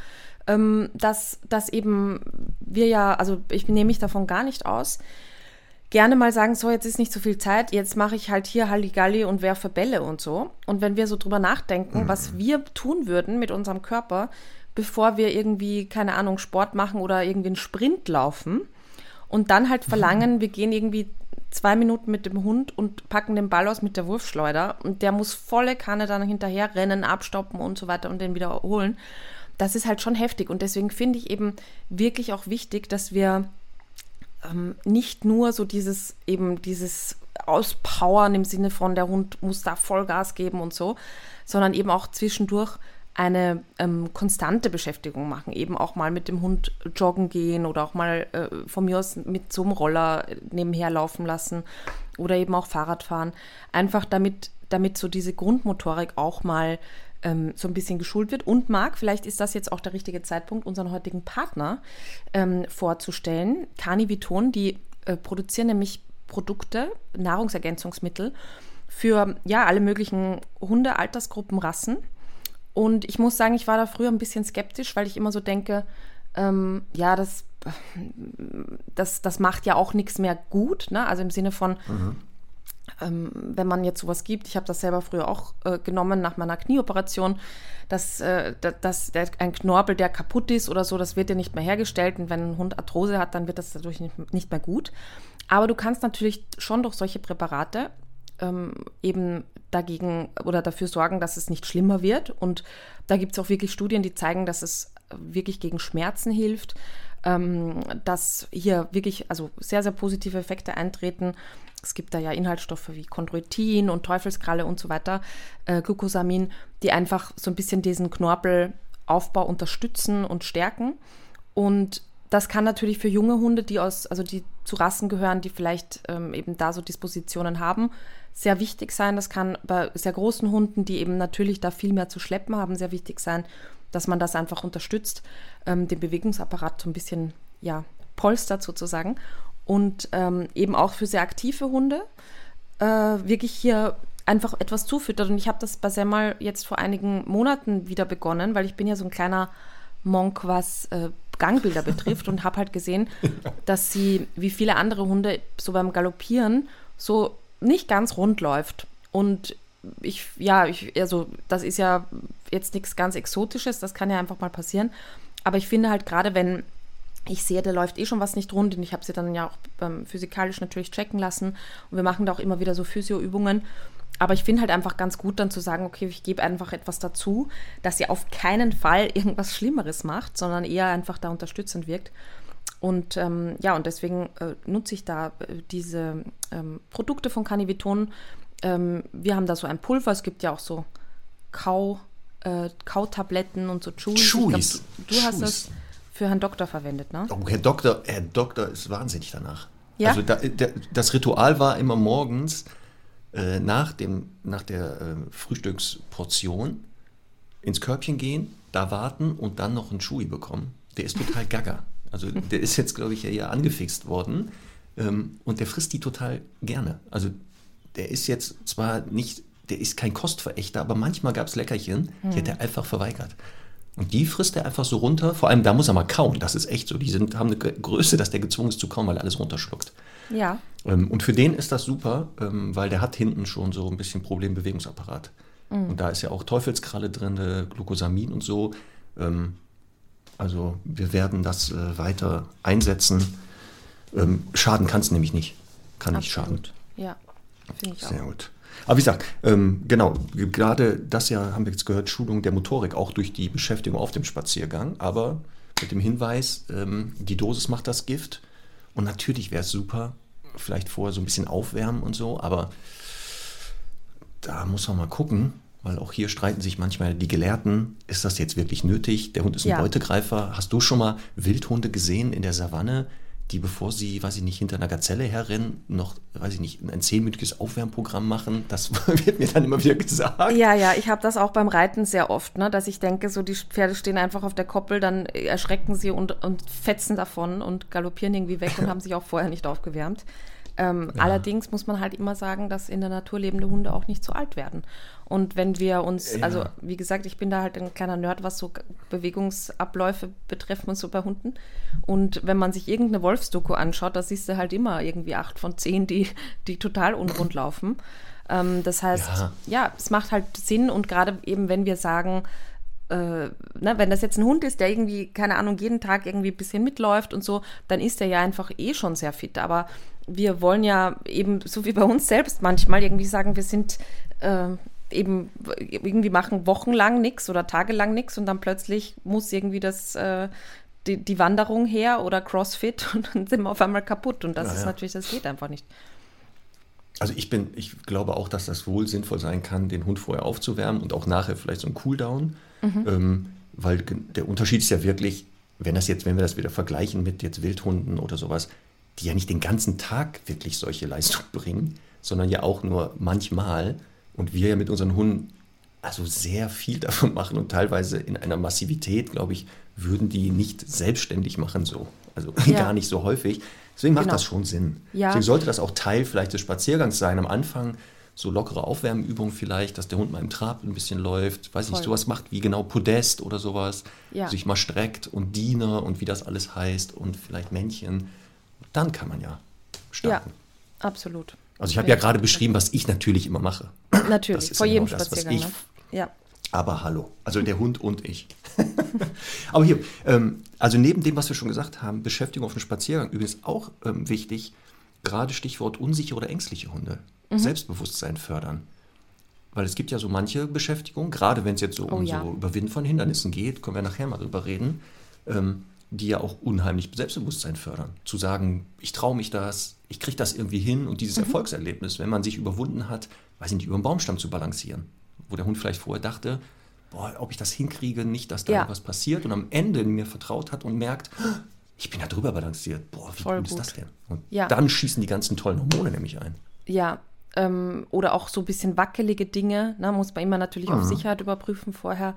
ähm, dass, dass eben wir ja, also ich nehme mich davon gar nicht aus, gerne mal sagen, so jetzt ist nicht so viel Zeit, jetzt mache ich halt hier Halligalli und werfe Bälle und so. Und wenn wir so drüber nachdenken, was wir tun würden mit unserem Körper, bevor wir irgendwie, keine Ahnung, Sport machen oder irgendwie einen Sprint laufen und dann halt verlangen, wir gehen irgendwie zwei Minuten mit dem Hund und packen den Ball aus mit der Wurfschleuder. Und der muss volle Kanne dann hinterher rennen, abstoppen und so weiter und den wieder holen. Das ist halt schon heftig. Und deswegen finde ich eben wirklich auch wichtig, dass wir ähm, nicht nur so dieses eben dieses Auspowern im Sinne von der Hund muss da Vollgas geben und so, sondern eben auch zwischendurch eine ähm, konstante Beschäftigung machen, eben auch mal mit dem Hund joggen gehen oder auch mal äh, von mir aus mit so einem Roller nebenher laufen lassen oder eben auch Fahrrad fahren. Einfach damit, damit so diese Grundmotorik auch mal ähm, so ein bisschen geschult wird. Und Marc, vielleicht ist das jetzt auch der richtige Zeitpunkt, unseren heutigen Partner ähm, vorzustellen. Cani Viton, die äh, produzieren nämlich Produkte, Nahrungsergänzungsmittel für ja alle möglichen Hunde, Altersgruppen, Rassen. Und ich muss sagen, ich war da früher ein bisschen skeptisch, weil ich immer so denke, ähm, ja, das, das, das macht ja auch nichts mehr gut. Ne? Also im Sinne von, ähm, wenn man jetzt sowas gibt, ich habe das selber früher auch äh, genommen nach meiner Knieoperation, dass, äh, da- dass der, ein Knorpel, der kaputt ist oder so, das wird ja nicht mehr hergestellt. Und wenn ein Hund Arthrose hat, dann wird das dadurch nicht, nicht mehr gut. Aber du kannst natürlich schon durch solche Präparate ähm, eben dagegen oder dafür sorgen, dass es nicht schlimmer wird. Und da gibt es auch wirklich Studien, die zeigen, dass es wirklich gegen Schmerzen hilft, ähm, dass hier wirklich also sehr, sehr positive Effekte eintreten. Es gibt da ja Inhaltsstoffe wie Chondroitin und Teufelskralle und so weiter, äh, Glucosamin, die einfach so ein bisschen diesen Knorpelaufbau unterstützen und stärken. Und das kann natürlich für junge Hunde, die aus, also die zu Rassen gehören, die vielleicht ähm, eben da so Dispositionen haben, sehr wichtig sein. Das kann bei sehr großen Hunden, die eben natürlich da viel mehr zu schleppen haben, sehr wichtig sein, dass man das einfach unterstützt, ähm, den Bewegungsapparat so ein bisschen ja, polstert sozusagen. Und ähm, eben auch für sehr aktive Hunde äh, wirklich hier einfach etwas zufüttert. Und ich habe das bei Semmel jetzt vor einigen Monaten wieder begonnen, weil ich bin ja so ein kleiner Monk, was äh, Gangbilder betrifft und habe halt gesehen, <laughs> dass sie, wie viele andere Hunde, so beim Galoppieren so nicht ganz rund läuft. Und ich, ja, ich, also das ist ja jetzt nichts ganz Exotisches, das kann ja einfach mal passieren. Aber ich finde halt gerade, wenn ich sehe, da läuft eh schon was nicht rund und ich habe sie dann ja auch ähm, physikalisch natürlich checken lassen und wir machen da auch immer wieder so Physioübungen. Aber ich finde halt einfach ganz gut dann zu sagen, okay, ich gebe einfach etwas dazu, dass sie auf keinen Fall <laughs> irgendwas Schlimmeres macht, sondern eher einfach da unterstützend wirkt. Und ähm, ja, und deswegen äh, nutze ich da äh, diese ähm, Produkte von Caniviton. Ähm, wir haben da so ein Pulver, es gibt ja auch so Kau, äh, Kautabletten und so Chewies. Chewies. Glaub, du, du hast das für Herrn Doktor verwendet, ne? Oh, Herr Doktor, Herr Doktor ist wahnsinnig danach. Ja? Also da, der, das Ritual war immer morgens äh, nach, dem, nach der äh, Frühstücksportion ins Körbchen gehen, da warten und dann noch einen Chewy bekommen. Der ist total <laughs> gaga. Also der ist jetzt, glaube ich, ja eher angefixt worden. Ähm, und der frisst die total gerne. Also der ist jetzt zwar nicht, der ist kein Kostverächter, aber manchmal gab es Leckerchen, die hat er einfach verweigert. Und die frisst er einfach so runter. Vor allem, da muss er mal kauen. Das ist echt so. Die sind, haben eine Größe, dass der gezwungen ist zu kauen, weil er alles runterschluckt. Ja. Ähm, und für den ist das super, ähm, weil der hat hinten schon so ein bisschen Problembewegungsapparat. Mhm. Und da ist ja auch Teufelskralle drin, Glucosamin und so. Ähm, also wir werden das äh, weiter einsetzen. Ähm, schaden kann es nämlich nicht. Kann Absolut. nicht schaden. Ja, finde ich auch. Sehr gut. Aber wie gesagt, ähm, genau, gerade das ja haben wir jetzt gehört, Schulung der Motorik, auch durch die Beschäftigung auf dem Spaziergang, aber mit dem Hinweis, ähm, die Dosis macht das Gift. Und natürlich wäre es super, vielleicht vorher so ein bisschen aufwärmen und so, aber da muss man mal gucken, weil auch hier streiten sich manchmal die Gelehrten, ist das jetzt wirklich nötig? Der Hund ist ein ja. Beutegreifer. Hast du schon mal Wildhunde gesehen in der Savanne, die, bevor sie, weiß ich nicht, hinter einer Gazelle herrennen, noch, weiß ich nicht, ein zehnminütiges Aufwärmprogramm machen? Das <laughs> wird mir dann immer wieder gesagt. Ja, ja, ich habe das auch beim Reiten sehr oft, ne, dass ich denke, so die Pferde stehen einfach auf der Koppel, dann erschrecken sie und, und fetzen davon und galoppieren irgendwie weg und <laughs> haben sich auch vorher nicht aufgewärmt. Ähm, ja. Allerdings muss man halt immer sagen, dass in der Natur lebende Hunde auch nicht so alt werden. Und wenn wir uns, ja. also wie gesagt, ich bin da halt ein kleiner Nerd, was so Bewegungsabläufe betrifft und so bei Hunden. Und wenn man sich irgendeine Wolfsdoku anschaut, da siehst du halt immer irgendwie acht von zehn, die, die total unrund laufen. Ähm, das heißt, ja. ja, es macht halt Sinn und gerade eben, wenn wir sagen, äh, ne, wenn das jetzt ein Hund ist, der irgendwie, keine Ahnung, jeden Tag irgendwie ein bisschen mitläuft und so, dann ist der ja einfach eh schon sehr fit. Aber wir wollen ja eben, so wie bei uns selbst manchmal, irgendwie sagen, wir sind äh, eben, irgendwie machen wochenlang nichts oder tagelang nichts und dann plötzlich muss irgendwie das, äh, die, die, Wanderung her oder Crossfit <laughs> und dann sind wir auf einmal kaputt. Und das naja. ist natürlich, das geht einfach nicht. Also ich bin, ich glaube auch, dass das wohl sinnvoll sein kann, den Hund vorher aufzuwärmen und auch nachher vielleicht so ein Cooldown. Mhm. Ähm, weil der Unterschied ist ja wirklich, wenn das jetzt, wenn wir das wieder vergleichen mit jetzt Wildhunden oder sowas, die ja nicht den ganzen Tag wirklich solche Leistung <laughs> bringen, sondern ja auch nur manchmal. Und wir ja mit unseren Hunden also sehr viel davon machen und teilweise in einer Massivität, glaube ich, würden die nicht selbstständig machen so. Also ja. gar nicht so häufig. Deswegen macht genau. das schon Sinn. Ja. Deswegen sollte das auch Teil vielleicht des Spaziergangs sein. Am Anfang so lockere Aufwärmübungen vielleicht, dass der Hund mal im Trab ein bisschen läuft, weiß Voll. nicht, sowas macht wie genau Podest oder sowas, ja. sich mal streckt und Diener und wie das alles heißt und vielleicht Männchen dann kann man ja starten. Ja, absolut. Also ich habe ja gerade beschrieben, was ich natürlich immer mache. Natürlich, vor jedem genau das, Spaziergang. Ich, ne? Ja. Aber hallo, also der Hund und ich. <laughs> aber hier, ähm, also neben dem, was wir schon gesagt haben, Beschäftigung auf dem Spaziergang übrigens auch ähm, wichtig, gerade Stichwort unsichere oder ängstliche Hunde. Mhm. Selbstbewusstsein fördern. Weil es gibt ja so manche Beschäftigung, gerade wenn es jetzt so oh, um ja. so Überwinden von Hindernissen geht, können wir nachher mal drüber reden, ähm, die ja auch unheimlich Selbstbewusstsein fördern. Zu sagen, ich traue mich das, ich kriege das irgendwie hin und dieses mhm. Erfolgserlebnis, wenn man sich überwunden hat, weiß ich nicht, über einen Baumstamm zu balancieren, wo der Hund vielleicht vorher dachte, boah, ob ich das hinkriege, nicht, dass da ja. was passiert und am Ende mir vertraut hat und merkt, ich bin da drüber balanciert. Boah, wie Voll cool ist gut. das denn? Und Ja. dann schießen die ganzen tollen Hormone nämlich ein. Ja, ähm, oder auch so ein bisschen wackelige Dinge, ne, muss man immer natürlich Mhm. auf Sicherheit überprüfen vorher.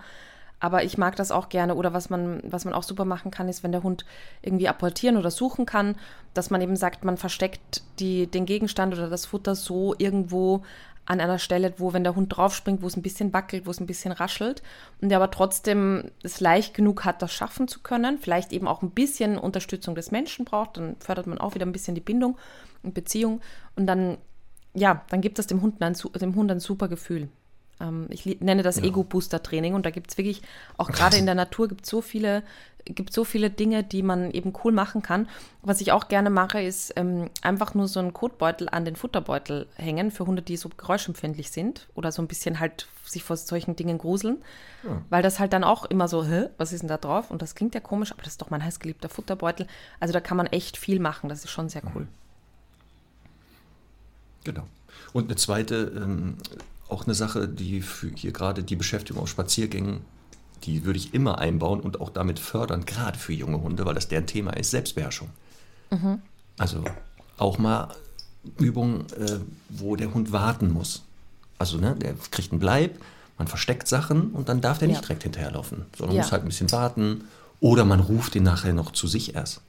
Aber ich mag das auch gerne. Oder was man, was man auch super machen kann, ist, wenn der Hund irgendwie apportieren oder suchen kann, dass man eben sagt, man versteckt die, den Gegenstand oder das Futter so irgendwo an einer Stelle, wo, wenn der Hund draufspringt, wo es ein bisschen wackelt, wo es ein bisschen raschelt und der aber trotzdem es leicht genug hat, das schaffen zu können, vielleicht eben auch ein bisschen Unterstützung des Menschen braucht, dann fördert man auch wieder ein bisschen die Bindung und Beziehung und dann ja, dann gibt das dem Hund ein, dem Hund ein super Gefühl. Ähm, ich nenne das Ego-Booster-Training und da gibt es wirklich, auch gerade in der Natur gibt es so viele, gibt so viele Dinge, die man eben cool machen kann. Was ich auch gerne mache, ist ähm, einfach nur so einen Kotbeutel an den Futterbeutel hängen für Hunde, die so geräuschempfindlich sind oder so ein bisschen halt sich vor solchen Dingen gruseln. Weil das halt dann auch immer so, hä, was ist denn da drauf? Und das klingt ja komisch, aber das ist doch mein heißgeliebter Futterbeutel. Also da kann man echt viel machen, das ist schon sehr cool. Genau. Und eine zweite, ähm, auch eine Sache, die für hier gerade die Beschäftigung auf Spaziergängen, die würde ich immer einbauen und auch damit fördern, gerade für junge Hunde, weil das deren Thema ist, Selbstbeherrschung. Also auch mal Übungen, äh, wo der Hund warten muss. Also ne, der kriegt einen Bleib, man versteckt Sachen und dann darf der Ja. nicht direkt hinterherlaufen, sondern Ja. muss halt ein bisschen warten. Oder man ruft ihn nachher noch zu sich erst.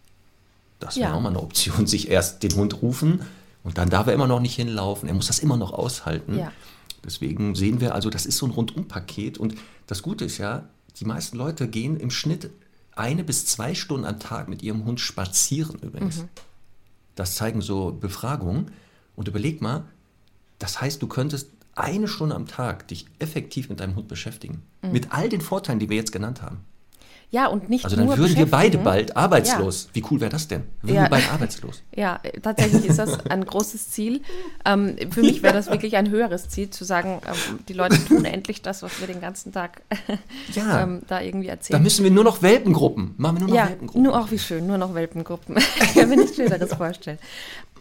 Das wäre Ja. auch mal eine Option, <laughs> sich erst den Hund rufen und dann darf er immer noch nicht hinlaufen. Er muss das immer noch aushalten. Deswegen sehen wir also, das ist so ein Rundumpaket. Und das Gute ist ja, die meisten Leute gehen im Schnitt eine bis zwei Stunden am Tag mit ihrem Hund spazieren übrigens. Mhm. Das zeigen so Befragungen. Und überleg mal, das heißt, du könntest eine Stunde am Tag dich effektiv mit deinem Hund beschäftigen. Mhm. Mit all den Vorteilen, die wir jetzt genannt haben. Ja, und nicht Also dann nur würden wir beide bald arbeitslos. Wie cool wäre das denn? Würden Ja. wir beide arbeitslos. <laughs> Ja, tatsächlich ist das ein großes Ziel. Ähm, für mich wäre das wirklich ein höheres Ziel, zu sagen, ähm, die Leute tun endlich das, was wir den ganzen Tag <laughs> Ja. ähm, da irgendwie Da erzählen. müssen wir nur noch Welpengruppen. Machen wir nur noch ja, Welpengruppen. nur auch wie schön, nur noch Welpengruppen. <laughs> ich kann mir nichts Schöneres vorstellen.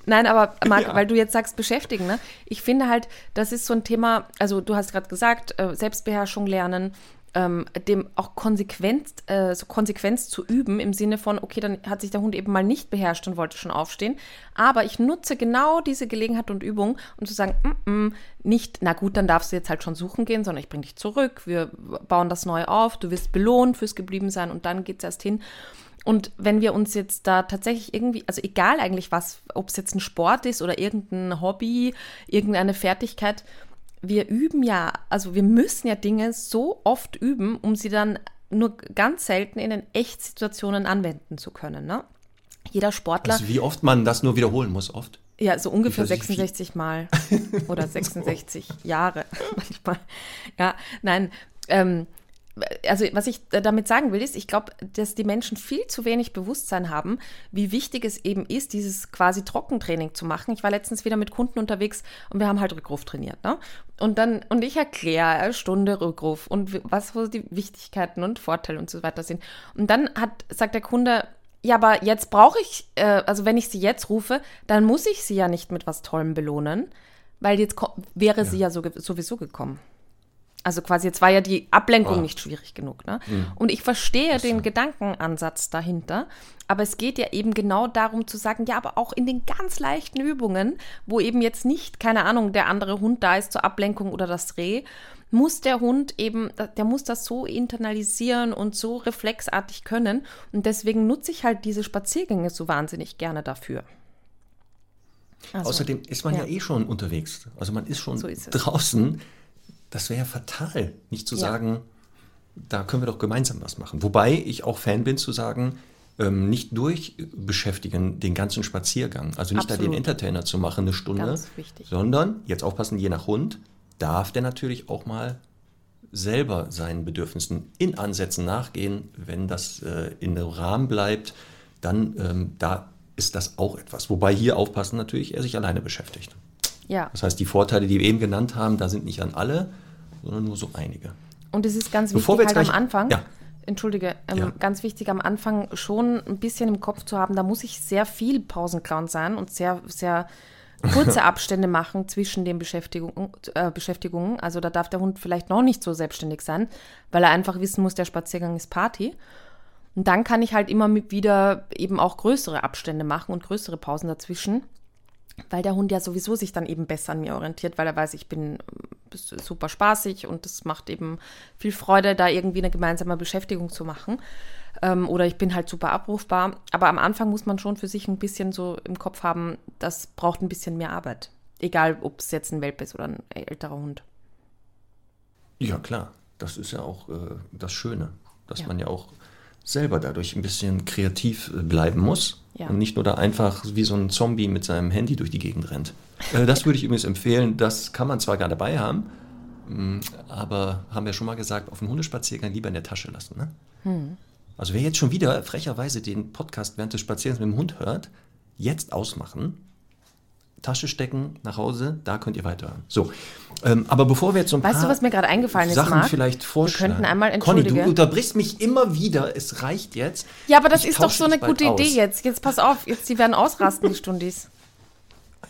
Nein, aber Marc, Ja. weil du jetzt sagst, beschäftigen, ne? Ich finde halt, das ist so ein Thema, also du hast gerade gesagt, äh, Selbstbeherrschung lernen, ähm, dem auch Konsequenz, äh, so Konsequenz zu üben, im Sinne von, okay, dann hat sich der Hund eben mal nicht beherrscht und wollte schon aufstehen. Aber ich nutze genau diese Gelegenheit und Übung, um zu sagen, mm -mm, nicht, na gut, dann darfst du jetzt halt schon suchen gehen, sondern ich bringe dich zurück, wir bauen das neu auf, du wirst belohnt fürs Gebliebensein und dann geht's erst hin. Und wenn wir uns jetzt da tatsächlich irgendwie, also egal eigentlich was, ob es jetzt ein Sport ist oder irgendein Hobby, irgendeine Fertigkeit, wir üben ja, also wir müssen ja Dinge so oft üben, um sie dann nur ganz selten in den Echtsituationen anwenden zu können. Ne? Jeder Sportler, Also wie oft man das nur wiederholen muss, oft. ja, so ungefähr weiß ich, wie- 66 Mal <laughs> oder 66 Jahre <laughs> manchmal. Ja, nein. Ähm, also was ich damit sagen will, ist, ich glaube, dass die Menschen viel zu wenig Bewusstsein haben, wie wichtig es eben ist, dieses quasi Trockentraining zu machen. Ich war letztens wieder mit Kunden unterwegs und wir haben halt Rückruf trainiert. Ne? Und dann, und ich erkläre eine Stunde Rückruf und was so die Wichtigkeiten und Vorteile und so weiter sind. Und dann hat, sagt der Kunde, ja, aber jetzt brauche ich, äh, also wenn ich sie jetzt rufe, dann muss ich sie ja nicht mit was Tollem belohnen, weil jetzt wäre sie ja so, sowieso gekommen. Also quasi, jetzt war ja die Ablenkung Ah. nicht schwierig genug. Ne? Und ich verstehe den Gedankenansatz dahinter, aber es geht ja eben genau darum zu sagen, ja, aber auch in den ganz leichten Übungen, wo eben jetzt nicht, keine Ahnung, der andere Hund da ist zur Ablenkung oder das Reh, muss der Hund eben, der muss das so internalisieren und so reflexartig können. Und deswegen nutze ich halt diese Spaziergänge so wahnsinnig gerne dafür. Also, Außerdem ist man ja. ja. eh schon unterwegs. Also man ist schon So ist es. Das wäre ja fatal, nicht zu Ja. sagen, da können wir doch gemeinsam was machen. Wobei ich auch Fan bin zu sagen, ähm, nicht durchbeschäftigen den ganzen Spaziergang. Also nicht da den Absolut. Entertainer zu machen, eine Stunde, sondern, jetzt aufpassen, je nach Hund, darf der natürlich auch mal selber seinen Bedürfnissen in Ansätzen nachgehen. Wenn das äh, in einem Rahmen bleibt, dann ähm, da ist das auch etwas. Wobei hier aufpassen natürlich, er sich alleine beschäftigt. ja. Das heißt, die Vorteile, die wir eben genannt haben, da sind nicht an alle, sondern nur so einige. Und es ist ganz Bevor wichtig halt am Anfang, Ja. entschuldige, ähm, Ja. ganz wichtig am Anfang schon ein bisschen im Kopf zu haben, da muss ich sehr viel Pausenclown sein und sehr, sehr kurze <laughs> Abstände machen zwischen den Beschäftigung, äh, Beschäftigungen. Also da darf der Hund vielleicht noch nicht so selbstständig sein, weil er einfach wissen muss, der Spaziergang ist Party. Und dann kann ich halt immer wieder eben auch größere Abstände machen und größere Pausen dazwischen, weil der Hund ja sowieso sich dann eben besser an mir orientiert, weil er weiß, ich bin äh, super spaßig und es macht eben viel Freude, da irgendwie eine gemeinsame Beschäftigung zu machen. Ähm, oder ich bin halt super abrufbar. Aber am Anfang muss man schon für sich ein bisschen so im Kopf haben, das braucht ein bisschen mehr Arbeit. Egal, ob es jetzt ein Welpe ist oder ein älterer Hund. Ja, klar. Das ist ja auch äh, das Schöne, dass ja. man ja auch selber dadurch ein bisschen kreativ äh, bleiben muss ja. und nicht nur da einfach wie so ein Zombie mit seinem Handy durch die Gegend rennt. Äh, das würde ich übrigens empfehlen. Das kann man zwar gar dabei haben, mm, aber haben wir schon mal gesagt, auf dem Hundespaziergang lieber in der Tasche lassen. Ne? Hm. Also wer jetzt schon wieder frecherweise den Podcast während des Spazierens mit dem Hund hört, jetzt ausmachen Tasche stecken, nach Hause, da könnt ihr weiterhören. So, ähm, aber bevor wir jetzt so ein weißt paar du, was mir gerade eingefallen ist, Sachen Marc? vielleicht vorstellen. Wir könnten einmal, Conny, du unterbrichst mich immer wieder, es reicht jetzt. Ja, aber das ich ist doch so eine gute Idee aus. jetzt. Jetzt pass auf, jetzt die werden ausrasten, die Stundis. <laughs>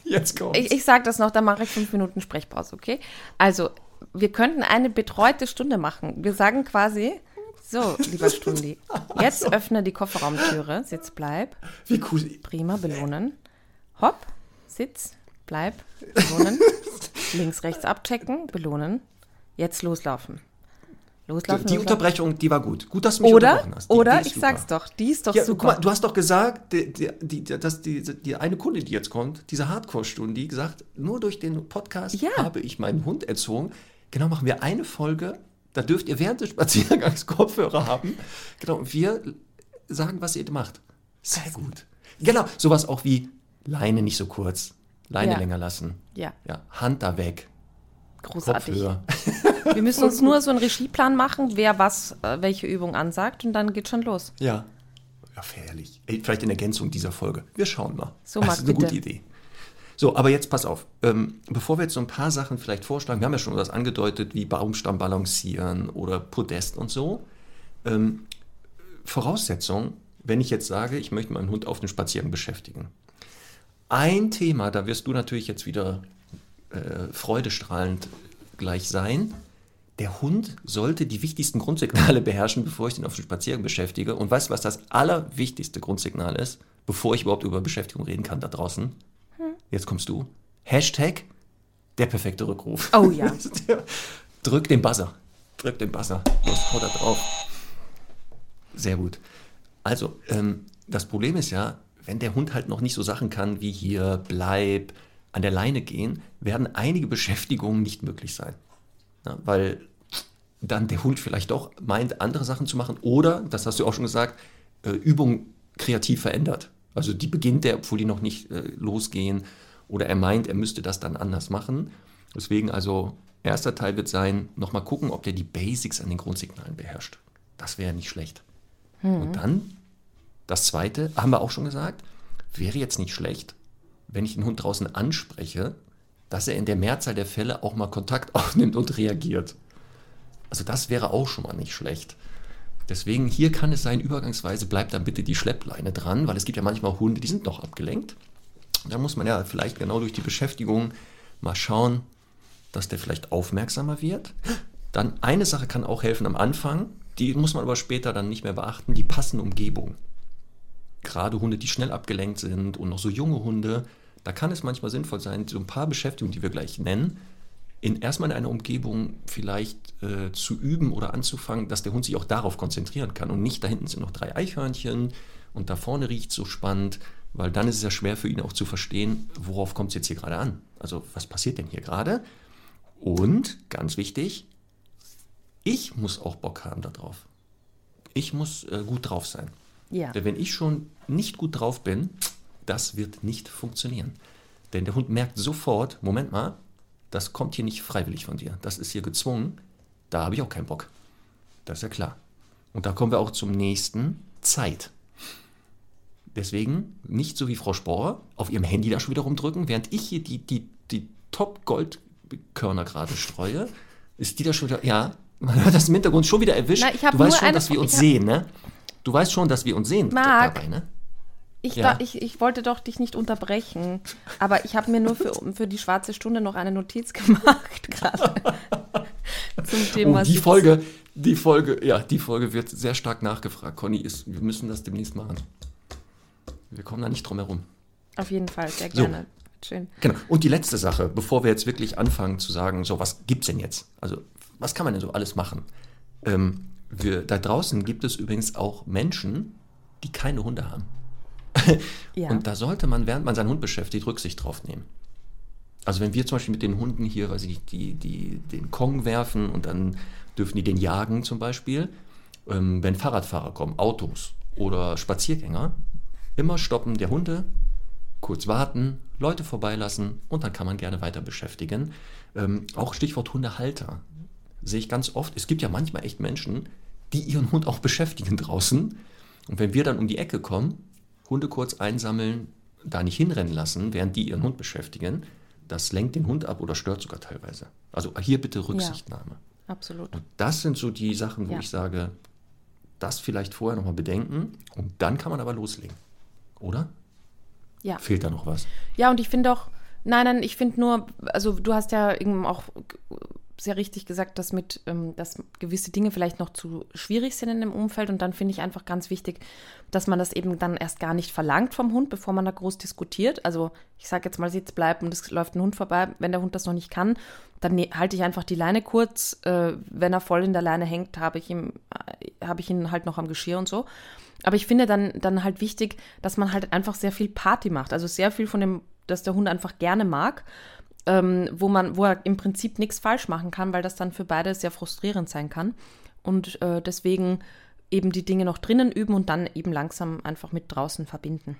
Jetzt kommt's. Ich, ich sage das noch, dann mache ich fünf Minuten Sprechpause, okay? Also, wir könnten eine betreute Stunde machen. Wir sagen quasi, so, lieber Stundi, <laughs> jetzt öffne die Kofferraumtüre, Sitz, bleib. Wie cool. Prima, belohnen. Hopp, Sitz, bleib, belohnen. <laughs> Links, rechts abchecken, belohnen. Jetzt loslaufen. Loslaufen. Die, die Unterbrechung, die war gut. Gut, dass du mich oder, unterbrochen hast. Die, oder, die ich super. sag's doch, die ist doch ja, super. Mal, du hast doch gesagt, die, die, dass die, die eine Kunde, die jetzt kommt, diese Hardcore-Stunde, die gesagt, nur durch den Podcast ja. habe ich meinen Hund erzogen. Genau, machen wir eine Folge, da dürft ihr während des Spaziergangs <laughs> Kopfhörer haben. Genau, und wir sagen, was ihr macht. Sehr gut. Genau, sowas auch wie Leine nicht so kurz, Leine ja. länger lassen. Ja. ja. Hand da weg. Großartig. <laughs> Wir müssen uns nur so einen Regieplan machen, wer was, äh, welche Übung ansagt und dann geht schon los. Ja. Ja, fährlich. Vielleicht in Ergänzung dieser Folge. Wir schauen mal. So, das ist eine bitte. gute Idee. So, aber jetzt pass auf. Ähm, bevor wir jetzt so ein paar Sachen vielleicht vorschlagen, wir haben ja schon was angedeutet, wie Baumstamm balancieren oder Podest und so. Ähm, Voraussetzung, wenn ich jetzt sage, ich möchte meinen Hund auf den Spaziergang beschäftigen, ein Thema, da wirst du natürlich jetzt wieder äh, freudestrahlend gleich sein. Der Hund sollte die wichtigsten Grundsignale <laughs> beherrschen, bevor ich den auf den Spaziergang beschäftige. Und weißt du, was das allerwichtigste Grundsignal ist, bevor ich überhaupt über Beschäftigung reden kann da draußen? Hm. Jetzt kommst du. Hashtag der perfekte Rückruf. Oh ja. <laughs> Drück den Buzzer. Drück den Buzzer. Los, hau da drauf. Sehr gut. Also, ähm, das Problem ist ja, wenn der Hund halt noch nicht so Sachen kann wie hier, bleib, an der Leine gehen, werden einige Beschäftigungen nicht möglich sein. Ja, weil dann der Hund vielleicht doch meint, andere Sachen zu machen oder, das hast du auch schon gesagt, äh, Übung kreativ verändert. Also die beginnt er, obwohl die noch nicht äh, losgehen oder er meint, er müsste das dann anders machen. Deswegen also, erster Teil wird sein, nochmal gucken, ob der die Basics an den Grundsignalen beherrscht. Das wäre nicht schlecht. Mhm. Und dann das zweite, haben wir auch schon gesagt, wäre jetzt nicht schlecht, wenn ich den Hund draußen anspreche, dass er in der Mehrzahl der Fälle auch mal Kontakt <laughs> aufnimmt und reagiert. Also das wäre auch schon mal nicht schlecht. Deswegen hier kann es sein, übergangsweise bleibt dann bitte die Schleppleine dran, weil es gibt ja manchmal Hunde, die sind noch abgelenkt. Da muss man ja vielleicht genau durch die Beschäftigung mal schauen, dass der vielleicht aufmerksamer wird. Dann eine Sache kann auch helfen am Anfang, die muss man aber später dann nicht mehr beachten, die passende Umgebung gerade Hunde, die schnell abgelenkt sind und noch so junge Hunde, da kann es manchmal sinnvoll sein, so ein paar Beschäftigungen, die wir gleich nennen, in erstmal in einer Umgebung vielleicht äh, zu üben oder anzufangen, dass der Hund sich auch darauf konzentrieren kann und nicht da hinten sind noch drei Eichhörnchen und da vorne riecht es so spannend, weil dann ist es ja schwer für ihn auch zu verstehen, worauf kommt es jetzt hier gerade an. Also was passiert denn hier gerade? Und ganz wichtig, ich muss auch Bock haben darauf. Ich muss äh, gut drauf sein. Ja. Denn wenn ich schon nicht gut drauf bin, das wird nicht funktionieren. Denn der Hund merkt sofort, Moment mal, das kommt hier nicht freiwillig von dir. Das ist hier gezwungen. Da habe ich auch keinen Bock. Das ist ja klar. Und da kommen wir auch zum nächsten, Zeit. Deswegen nicht so wie Frau Sporer auf ihrem Handy da schon wieder rumdrücken, während ich hier die, die, die Top-Goldkörner gerade streue, ist die da schon wieder, ja, man <laughs> hat das im Hintergrund schon wieder erwischt. Na, du weißt schon, dass wir uns sehen, ne? Du weißt schon, dass wir uns sehen Marc, dabei, ne? Ich, ja. ich, ich wollte doch dich nicht unterbrechen, aber ich habe mir nur für, für die schwarze Stunde noch eine Notiz <laughs> gemacht gerade. <laughs> zum Thema. Oh, die Folge, die Folge, ja, die Folge wird sehr stark nachgefragt. Conny, ist, wir müssen das demnächst machen. Wir kommen da nicht drum herum. Auf jeden Fall, sehr gerne. So. Schön. Genau. Und die letzte Sache, bevor wir jetzt wirklich anfangen zu sagen, so, was gibt es denn jetzt? Also, was kann man denn so alles machen? Ähm, wir, da draußen gibt es übrigens auch Menschen, die keine Hunde haben. <laughs> ja. Und da sollte man, während man seinen Hund beschäftigt, Rücksicht drauf nehmen. Also wenn wir zum Beispiel mit den Hunden hier, weiß ich nicht, die, die den Kong werfen und dann dürfen die den jagen zum Beispiel, ähm, wenn Fahrradfahrer kommen, Autos oder Spaziergänger, immer stoppen der Hunde, kurz warten, Leute vorbeilassen und dann kann man gerne weiter beschäftigen. Ähm, auch Stichwort Hundehalter sehe ich ganz oft. Es gibt ja manchmal echt Menschen, die ihren Hund auch beschäftigen draußen. Und wenn wir dann um die Ecke kommen, Hunde kurz einsammeln, da nicht hinrennen lassen, während die ihren Hund beschäftigen, das lenkt den Hund ab oder stört sogar teilweise. Also hier bitte Rücksichtnahme. Ja, absolut. Und das sind so die Sachen, wo ja. ich sage, das vielleicht vorher nochmal bedenken und dann kann man aber loslegen. Oder? Ja. Fehlt da noch was? Ja, und ich finde auch, nein, nein, ich finde nur, also du hast ja eben auch sehr richtig gesagt, dass mit, ähm, dass gewisse Dinge vielleicht noch zu schwierig sind in dem Umfeld. Und dann finde ich einfach ganz wichtig, dass man das eben dann erst gar nicht verlangt vom Hund, bevor man da groß diskutiert. Also ich sage jetzt mal, sitz bleiben und es läuft ein Hund vorbei. Wenn der Hund das noch nicht kann, dann ne halte ich einfach die Leine kurz. Äh, wenn er voll in der Leine hängt, habe ich, ihm, äh, ich ihn halt noch am Geschirr und so. Aber ich finde dann, dann halt wichtig, dass man halt einfach sehr viel Party macht. Also sehr viel von dem, dass der Hund einfach gerne mag ähm, wo man, wo er im Prinzip nichts falsch machen kann, weil das dann für beide sehr frustrierend sein kann. Und äh, deswegen eben die Dinge noch drinnen üben und dann eben langsam einfach mit draußen verbinden.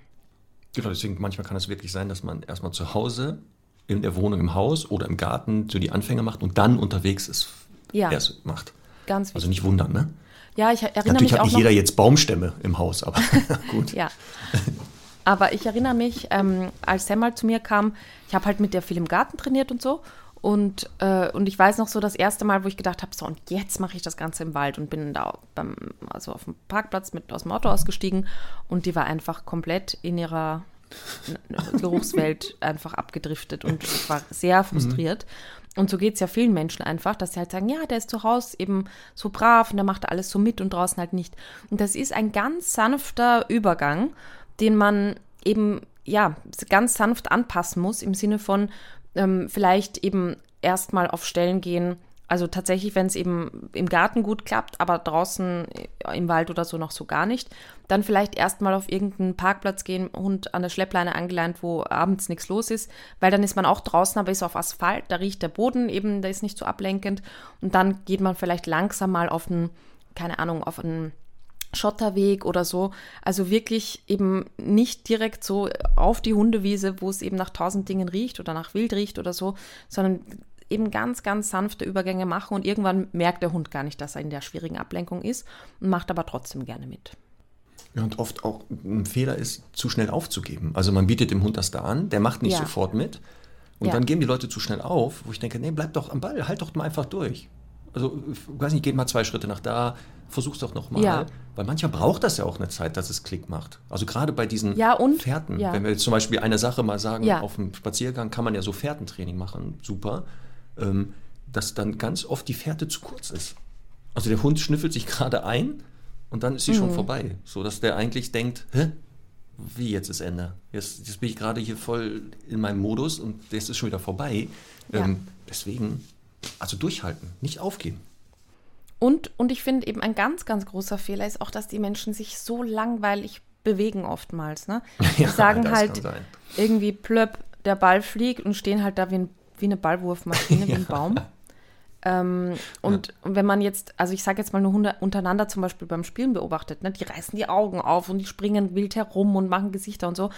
Genau, deswegen manchmal kann es wirklich sein, dass man erstmal zu Hause in der Wohnung im Haus oder im Garten so die Anfänge macht und dann unterwegs ist ja. erst macht. Ganz wichtig. Also nicht wundern, ne? Ja, ich erinnere Natürlich mich hat nicht jeder jetzt Baumstämme im Haus, aber <laughs> <laughs> gut. ja. <laughs> Aber ich erinnere mich, ähm, als Sam mal zu mir kam, ich habe halt mit der viel im Garten trainiert und so. Und, äh, und ich weiß noch so das erste Mal, wo ich gedacht habe, so und jetzt mache ich das Ganze im Wald und bin da beim, also auf dem Parkplatz mit aus dem Auto ausgestiegen und die war einfach komplett in ihrer <laughs> Geruchswelt einfach abgedriftet und ich war sehr mhm. frustriert. Mhm. Und so geht es ja vielen Menschen einfach, dass sie halt sagen, ja, der ist zu Hause eben so brav und der macht alles so mit und draußen halt nicht. Und das ist ein ganz sanfter Übergang den man eben ja ganz sanft anpassen muss im Sinne von ähm, vielleicht eben erstmal auf Stellen gehen. Also tatsächlich, wenn es eben im Garten gut klappt, aber draußen im Wald oder so noch so gar nicht, dann vielleicht erstmal auf irgendeinen Parkplatz gehen, Hund an der Schleppleine angeleint, wo abends nichts los ist, weil dann ist man auch draußen, aber ist auf Asphalt, da riecht der Boden eben, der ist nicht so ablenkend und dann geht man vielleicht langsam mal auf einen, keine Ahnung, auf einen Schotterweg oder so. Also wirklich eben nicht direkt so auf die Hundewiese, wo es eben nach tausend Dingen riecht oder nach Wild riecht oder so, sondern eben ganz, ganz sanfte Übergänge machen und irgendwann merkt der Hund gar nicht, dass er in der schwierigen Ablenkung ist und macht aber trotzdem gerne mit. Ja, und oft auch ein Fehler ist, zu schnell aufzugeben. Also man bietet dem Hund das da an, der macht nicht ja. sofort mit. Und ja. dann geben die Leute zu schnell auf, wo ich denke, nee, bleib doch am Ball, halt doch mal einfach durch. Also, ich weiß nicht, geht mal zwei Schritte nach da, versuch's doch nochmal. Ja. Weil manchmal braucht das ja auch eine Zeit, dass es Klick macht. Also gerade bei diesen ja, Fährten. Ja. Wenn wir jetzt zum Beispiel eine Sache mal sagen, auf dem Spaziergang kann man ja so Fährtentraining machen, super, ähm, dass dann ganz oft die Fährte zu kurz ist. Also der Hund schnüffelt sich gerade ein und dann ist sie mhm. schon vorbei. So dass der eigentlich denkt, hä? Wie jetzt ist Ende? Jetzt, jetzt bin ich gerade hier voll in meinem Modus und jetzt ist schon wieder vorbei. Ähm, deswegen, also durchhalten, nicht aufgeben. Und, und ich finde eben ein ganz, ganz großer Fehler ist auch, dass die Menschen sich so langweilig bewegen oftmals. Ne? <laughs> Die ja, sagen halt irgendwie plöpp, der Ball fliegt und stehen halt da wie, ein, wie eine Ballwurfmaschine, <laughs> wie ein Baum. Ähm, und, ja. und wenn man jetzt, also ich sage jetzt mal nur Hunde untereinander zum Beispiel beim Spielen beobachtet, ne, die reißen die Augen auf und die springen wild herum und machen Gesichter und so.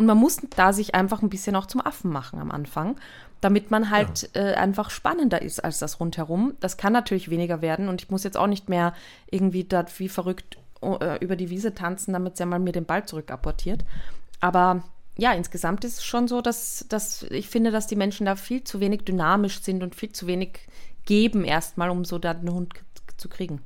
Und man muss da sich einfach ein bisschen auch zum Affen machen am Anfang damit man halt ja. äh, einfach spannender ist als das rundherum. Das kann natürlich weniger werden und ich muss jetzt auch nicht mehr irgendwie dort wie verrückt äh, über die Wiese tanzen, damit sie mal mir den Ball zurück apportiert. Aber ja, insgesamt ist es schon so, dass, dass ich finde, dass die Menschen da viel zu wenig dynamisch sind und viel zu wenig geben erstmal, um so da einen Hund zu kriegen.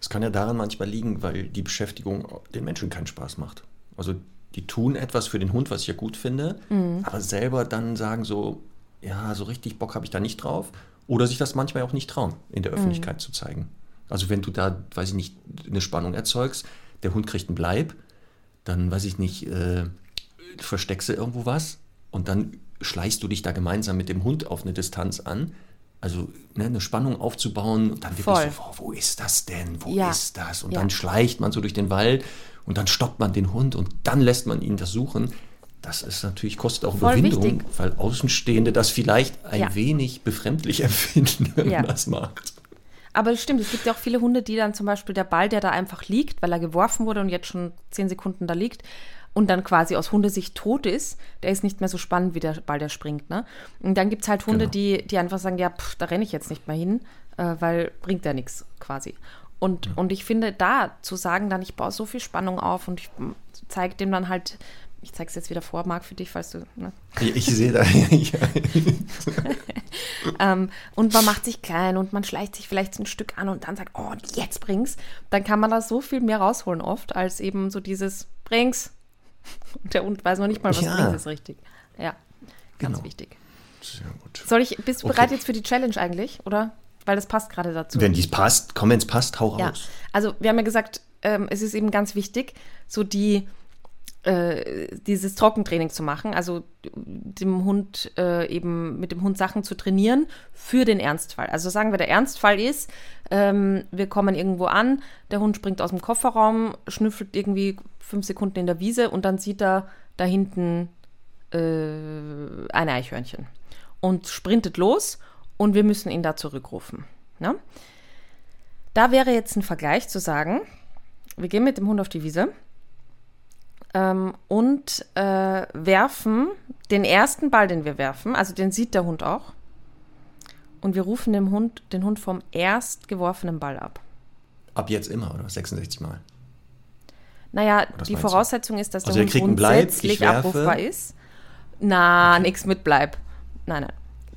Es kann ja daran manchmal liegen, weil die Beschäftigung den Menschen keinen Spaß macht. Also die tun etwas für den Hund, was ich ja gut finde, mhm. aber selber dann sagen so, ja, so richtig Bock habe ich da nicht drauf. Oder sich das manchmal auch nicht trauen, in Mhm. der Öffentlichkeit zu zeigen. Also wenn du da, weiß ich nicht, eine Spannung erzeugst, der Hund kriegt einen Bleib, dann, weiß ich nicht, äh, versteckst du irgendwo was und dann schleichst du dich da gemeinsam mit dem Hund auf eine Distanz an. Also ne, eine Spannung aufzubauen und dann wirklich Voll. so, wo, wo ist das denn? Wo Ja. ist das? Und Ja. dann schleicht man so durch den Wald und dann stoppt man den Hund und dann lässt man ihn das suchen. Das ist natürlich, kostet auch Voll Überwindung, wichtig. weil Außenstehende das vielleicht ein Ja. wenig befremdlich <laughs> empfinden, wenn man das macht. Aber es stimmt, es gibt ja auch viele Hunde, die dann zum Beispiel der Ball, der da einfach liegt, weil er geworfen wurde und jetzt schon zehn Sekunden da liegt und dann quasi aus Hundesicht tot ist, der ist nicht mehr so spannend wie der Ball, der springt. Ne? Und dann gibt es halt Hunde, Genau. die, die einfach sagen, ja, pff, da renne ich jetzt nicht mehr hin, äh, weil bringt ja nichts quasi. Und, und ich finde, da zu sagen, dann ich baue so viel Spannung auf und ich zeige dem dann halt, ich zeige es jetzt wieder vor, Marc, für dich, falls du, ne? Ich, ich sehe da, ja, <laughs> Ähm, und man macht sich klein und man schleicht sich vielleicht so ein Stück an und dann sagt, oh, jetzt bring's. Dann kann man da so viel mehr rausholen oft, als eben so dieses bring's. Und der Hund weiß noch nicht mal, was Ja. bring's ist richtig. Ja, ganz Genau. wichtig. sehr gut. Soll ich, bist du Okay. bereit jetzt für die Challenge eigentlich, oder? Weil das passt gerade dazu. Wenn dies passt, komm, wenn es passt, hau Ja, raus. also wir haben ja gesagt, ähm, es ist eben ganz wichtig, so die äh, dieses Trockentraining zu machen, also dem Hund äh, eben mit dem Hund Sachen zu trainieren für den Ernstfall. Also sagen wir, der Ernstfall ist, ähm, wir kommen irgendwo an, der Hund springt aus dem Kofferraum, schnüffelt irgendwie fünf Sekunden in der Wiese und dann sieht er da hinten äh, ein Eichhörnchen und sprintet los und wir müssen ihn da zurückrufen. Ne? Da wäre jetzt ein Vergleich zu sagen, wir gehen mit dem Hund auf die Wiese ähm, und äh, werfen den ersten Ball, den wir werfen, also den sieht der Hund auch, und wir rufen dem Hund, den Hund vom erst geworfenen Ball ab. Ab jetzt immer, oder? 66 Mal. Naja, Was die meinst du? Voraussetzung ist, dass Also der er Hund Bleib, grundsätzlich ich werfe. abrufbar ist. Na, nix mit Bleib. Nein, nein.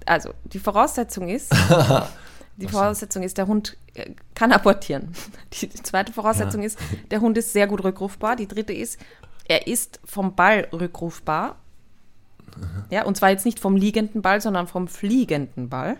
Also, die Voraussetzung ist, <laughs> die Voraussetzung ist, der Hund äh, kann abortieren. Die, <laughs> die zweite Voraussetzung Ja. ist, der Hund ist sehr gut rückrufbar. Die dritte ist, er ist vom Ball rückrufbar. Ja, und zwar jetzt nicht vom liegenden Ball, sondern vom fliegenden Ball.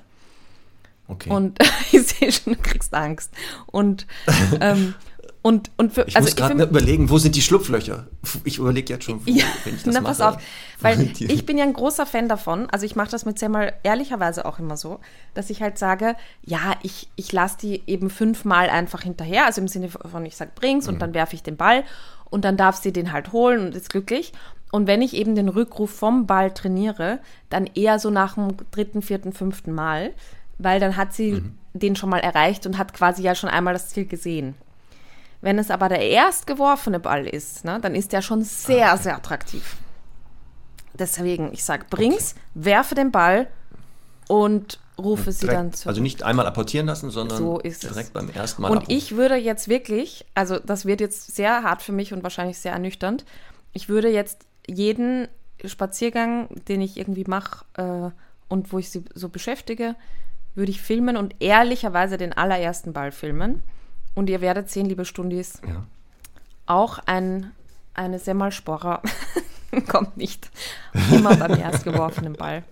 Okay. Und <laughs> ich sehe schon, du kriegst Angst. Und, <laughs> ähm, und, und für, ich also muss gerade überlegen, wo sind die Schlupflöcher? Ich überlege jetzt schon, wo, Ja, wenn ich <laughs> das na mache. pass auf, weil ich bin ja ein großer Fan davon, also ich mache das mit Semmel ehrlicherweise auch immer so, dass ich halt sage, ja, ich, ich lasse die eben fünfmal einfach hinterher, also im Sinne von, ich sage, bring's Mhm. und dann werfe ich den Ball und dann darf sie den halt holen und ist glücklich. Und wenn ich eben den Rückruf vom Ball trainiere, dann eher so nach dem dritten, vierten, fünften Mal, weil dann hat sie Mhm. den schon mal erreicht und hat quasi ja schon einmal das Ziel gesehen. Wenn es aber der erst geworfene Ball ist, ne, dann ist der schon sehr, sehr attraktiv. Deswegen, ich sage, bring's, werfe den Ball und rufe sie direkt, dann zurück. Also nicht einmal apportieren lassen, sondern So ist es. direkt beim ersten Mal und abrufen. ich würde jetzt wirklich, also das wird jetzt sehr hart für mich und wahrscheinlich sehr ernüchternd, ich würde jetzt jeden Spaziergang, den ich irgendwie mache äh, und wo ich sie so beschäftige, würde ich filmen und ehrlicherweise den allerersten Ball filmen. Und ihr werdet sehen, liebe Stundis, Ja. auch ein, eine Semmelsporer <laughs> kommt nicht immer beim <laughs> erst geworfenen Ball.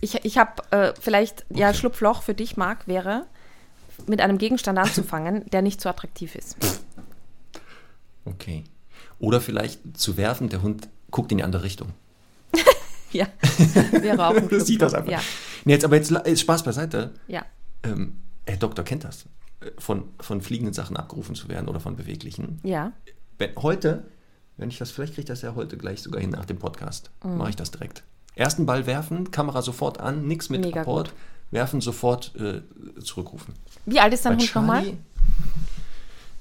Ich, ich habe äh, vielleicht, ja, Schlupfloch für dich, Marc, wäre, mit einem Gegenstand anzufangen, der nicht so attraktiv ist. Okay. Oder vielleicht zu werfen, der Hund guckt in die andere Richtung. <laughs> ja, wäre auch ein Du siehst das einfach. Ja, Nee, jetzt aber jetzt jetzt Spaß beiseite. ja. Ähm, Herr Doktor kennt das. äh, Von, von fliegenden Sachen abgerufen zu werden oder von beweglichen. Ja, Wenn, heute, wenn ich das, vielleicht kriege ich das ja heute gleich sogar hin nach dem Podcast, Mhm. mache ich das direkt. Ersten Ball werfen, Kamera sofort an, nichts mit Mega Apport, gut. werfen, sofort äh, zurückrufen. Wie alt ist dein Hund nochmal?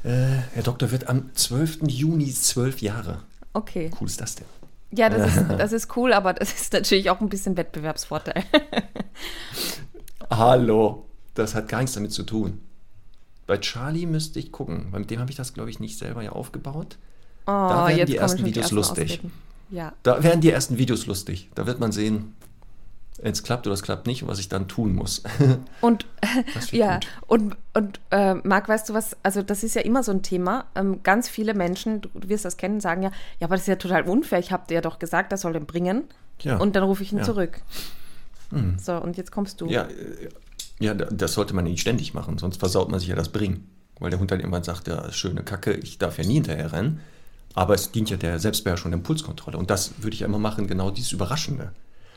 Äh, Herr Doktor wird am 12. Juni zwölf Jahre. Okay. Cool ist das denn? Ja, das ist, <laughs> das ist cool, aber das ist natürlich auch ein bisschen Wettbewerbsvorteil. Hallo, das hat gar nichts damit zu tun. Bei Charlie müsste ich gucken, weil mit dem habe ich das, glaube ich, nicht selber ja aufgebaut. Oh, Da werden die ersten Videos lustig. Ausreden. Ja. Da werden die ersten Videos lustig. Da wird man sehen, es klappt oder es klappt nicht und was ich dann tun muss. <laughs> Und Das ja, gut. und, und äh, Marc, weißt du was, also das ist ja immer so ein Thema. Ähm, ganz viele Menschen, du, du wirst das kennen, sagen ja, ja, aber das ist ja total unfair. Ich habe dir ja doch gesagt, er soll den bringen. Ja. Und dann rufe ich ihn Ja. zurück. Mhm. So, und jetzt kommst du. Ja, ja, das sollte man nicht ständig machen, sonst versaut man sich ja das Bringen. Weil der Hund dann irgendwann sagt, ja, schöne Kacke, ich darf ja nie hinterher rennen. Aber es dient ja der Selbstbeherrschung und Impulskontrolle. Und das würde ich ja immer machen, genau dieses Überraschende.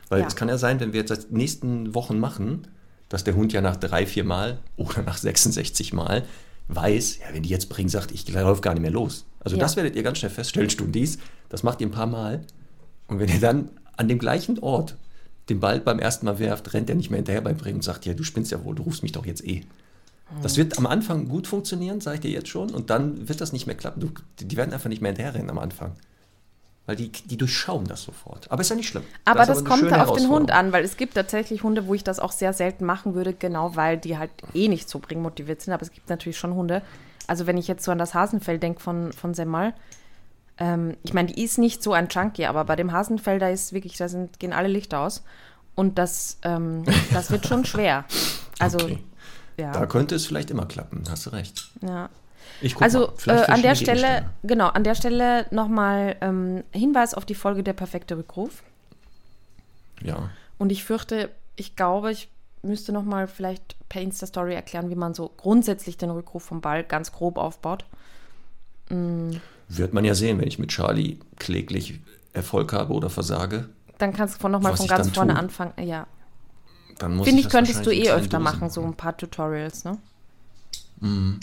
Weil ja. es kann ja sein, wenn wir jetzt das nächsten Wochen machen, dass der Hund ja nach drei, vier Mal oder nach 66 Mal weiß, ja, wenn die jetzt bringen, sagt, ich laufe gar nicht mehr los. Also ja. das werdet ihr ganz schnell feststellen, Stundis. Das macht ihr ein paar Mal. Und wenn ihr dann an dem gleichen Ort den Ball beim ersten Mal werft, rennt er nicht mehr hinterher beim Bringen und sagt, ja, du spinnst ja wohl, du rufst mich doch jetzt eh. Das wird am Anfang gut funktionieren, sage ich dir jetzt schon, und dann wird das nicht mehr klappen. Du, die werden einfach nicht mehr hinterherrennen am Anfang. Weil die, die durchschauen das sofort. Aber ist ja nicht schlimm. Aber das, das aber kommt auf den Hund an, weil es gibt tatsächlich Hunde, wo ich das auch sehr selten machen würde, genau weil die halt eh nicht so bringmotiviert sind. Aber es gibt natürlich schon Hunde. Also wenn ich jetzt so an das Hasenfell denke von, von Semmel, ähm, ich meine, die ist nicht so ein Junkie, aber bei dem Hasenfell, da ist wirklich, da sind, gehen alle Lichter aus. Und das, ähm, das wird schon <laughs> schwer. Also, okay. Ja. Da könnte es vielleicht immer klappen, hast du recht. Ja. also äh, an der Stelle, genau, an der Stelle nochmal ähm, Hinweis auf die Folge Der perfekte Rückruf. Ja. Und ich fürchte, ich glaube, ich müsste nochmal vielleicht per Insta-Story erklären, wie man so grundsätzlich den Rückruf vom Ball ganz grob aufbaut. Mm. Wird man ja sehen, wenn ich mit Charlie kläglich Erfolg habe oder versage. Dann kannst du von nochmal von ganz vorne tue. anfangen. Ja. Finde ich, könntest du eh öfter machen, so ein paar Tutorials, ne? Mhm,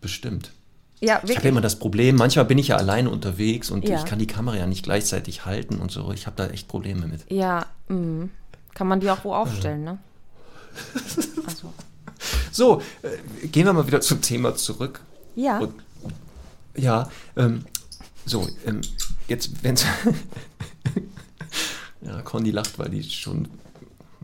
bestimmt. Ja, ich habe ja immer das Problem, manchmal bin ich ja alleine unterwegs und ja. ich kann die Kamera ja nicht gleichzeitig halten und so. Ich habe da echt Probleme mit. Ja, mh. kann man die auch wo aufstellen, ne? <laughs> Also. So, äh, gehen wir mal wieder zum Thema zurück. Ja. Und, ja, ähm, so, ähm, jetzt, wenn es. <laughs> ja, Conny lacht, weil die schon.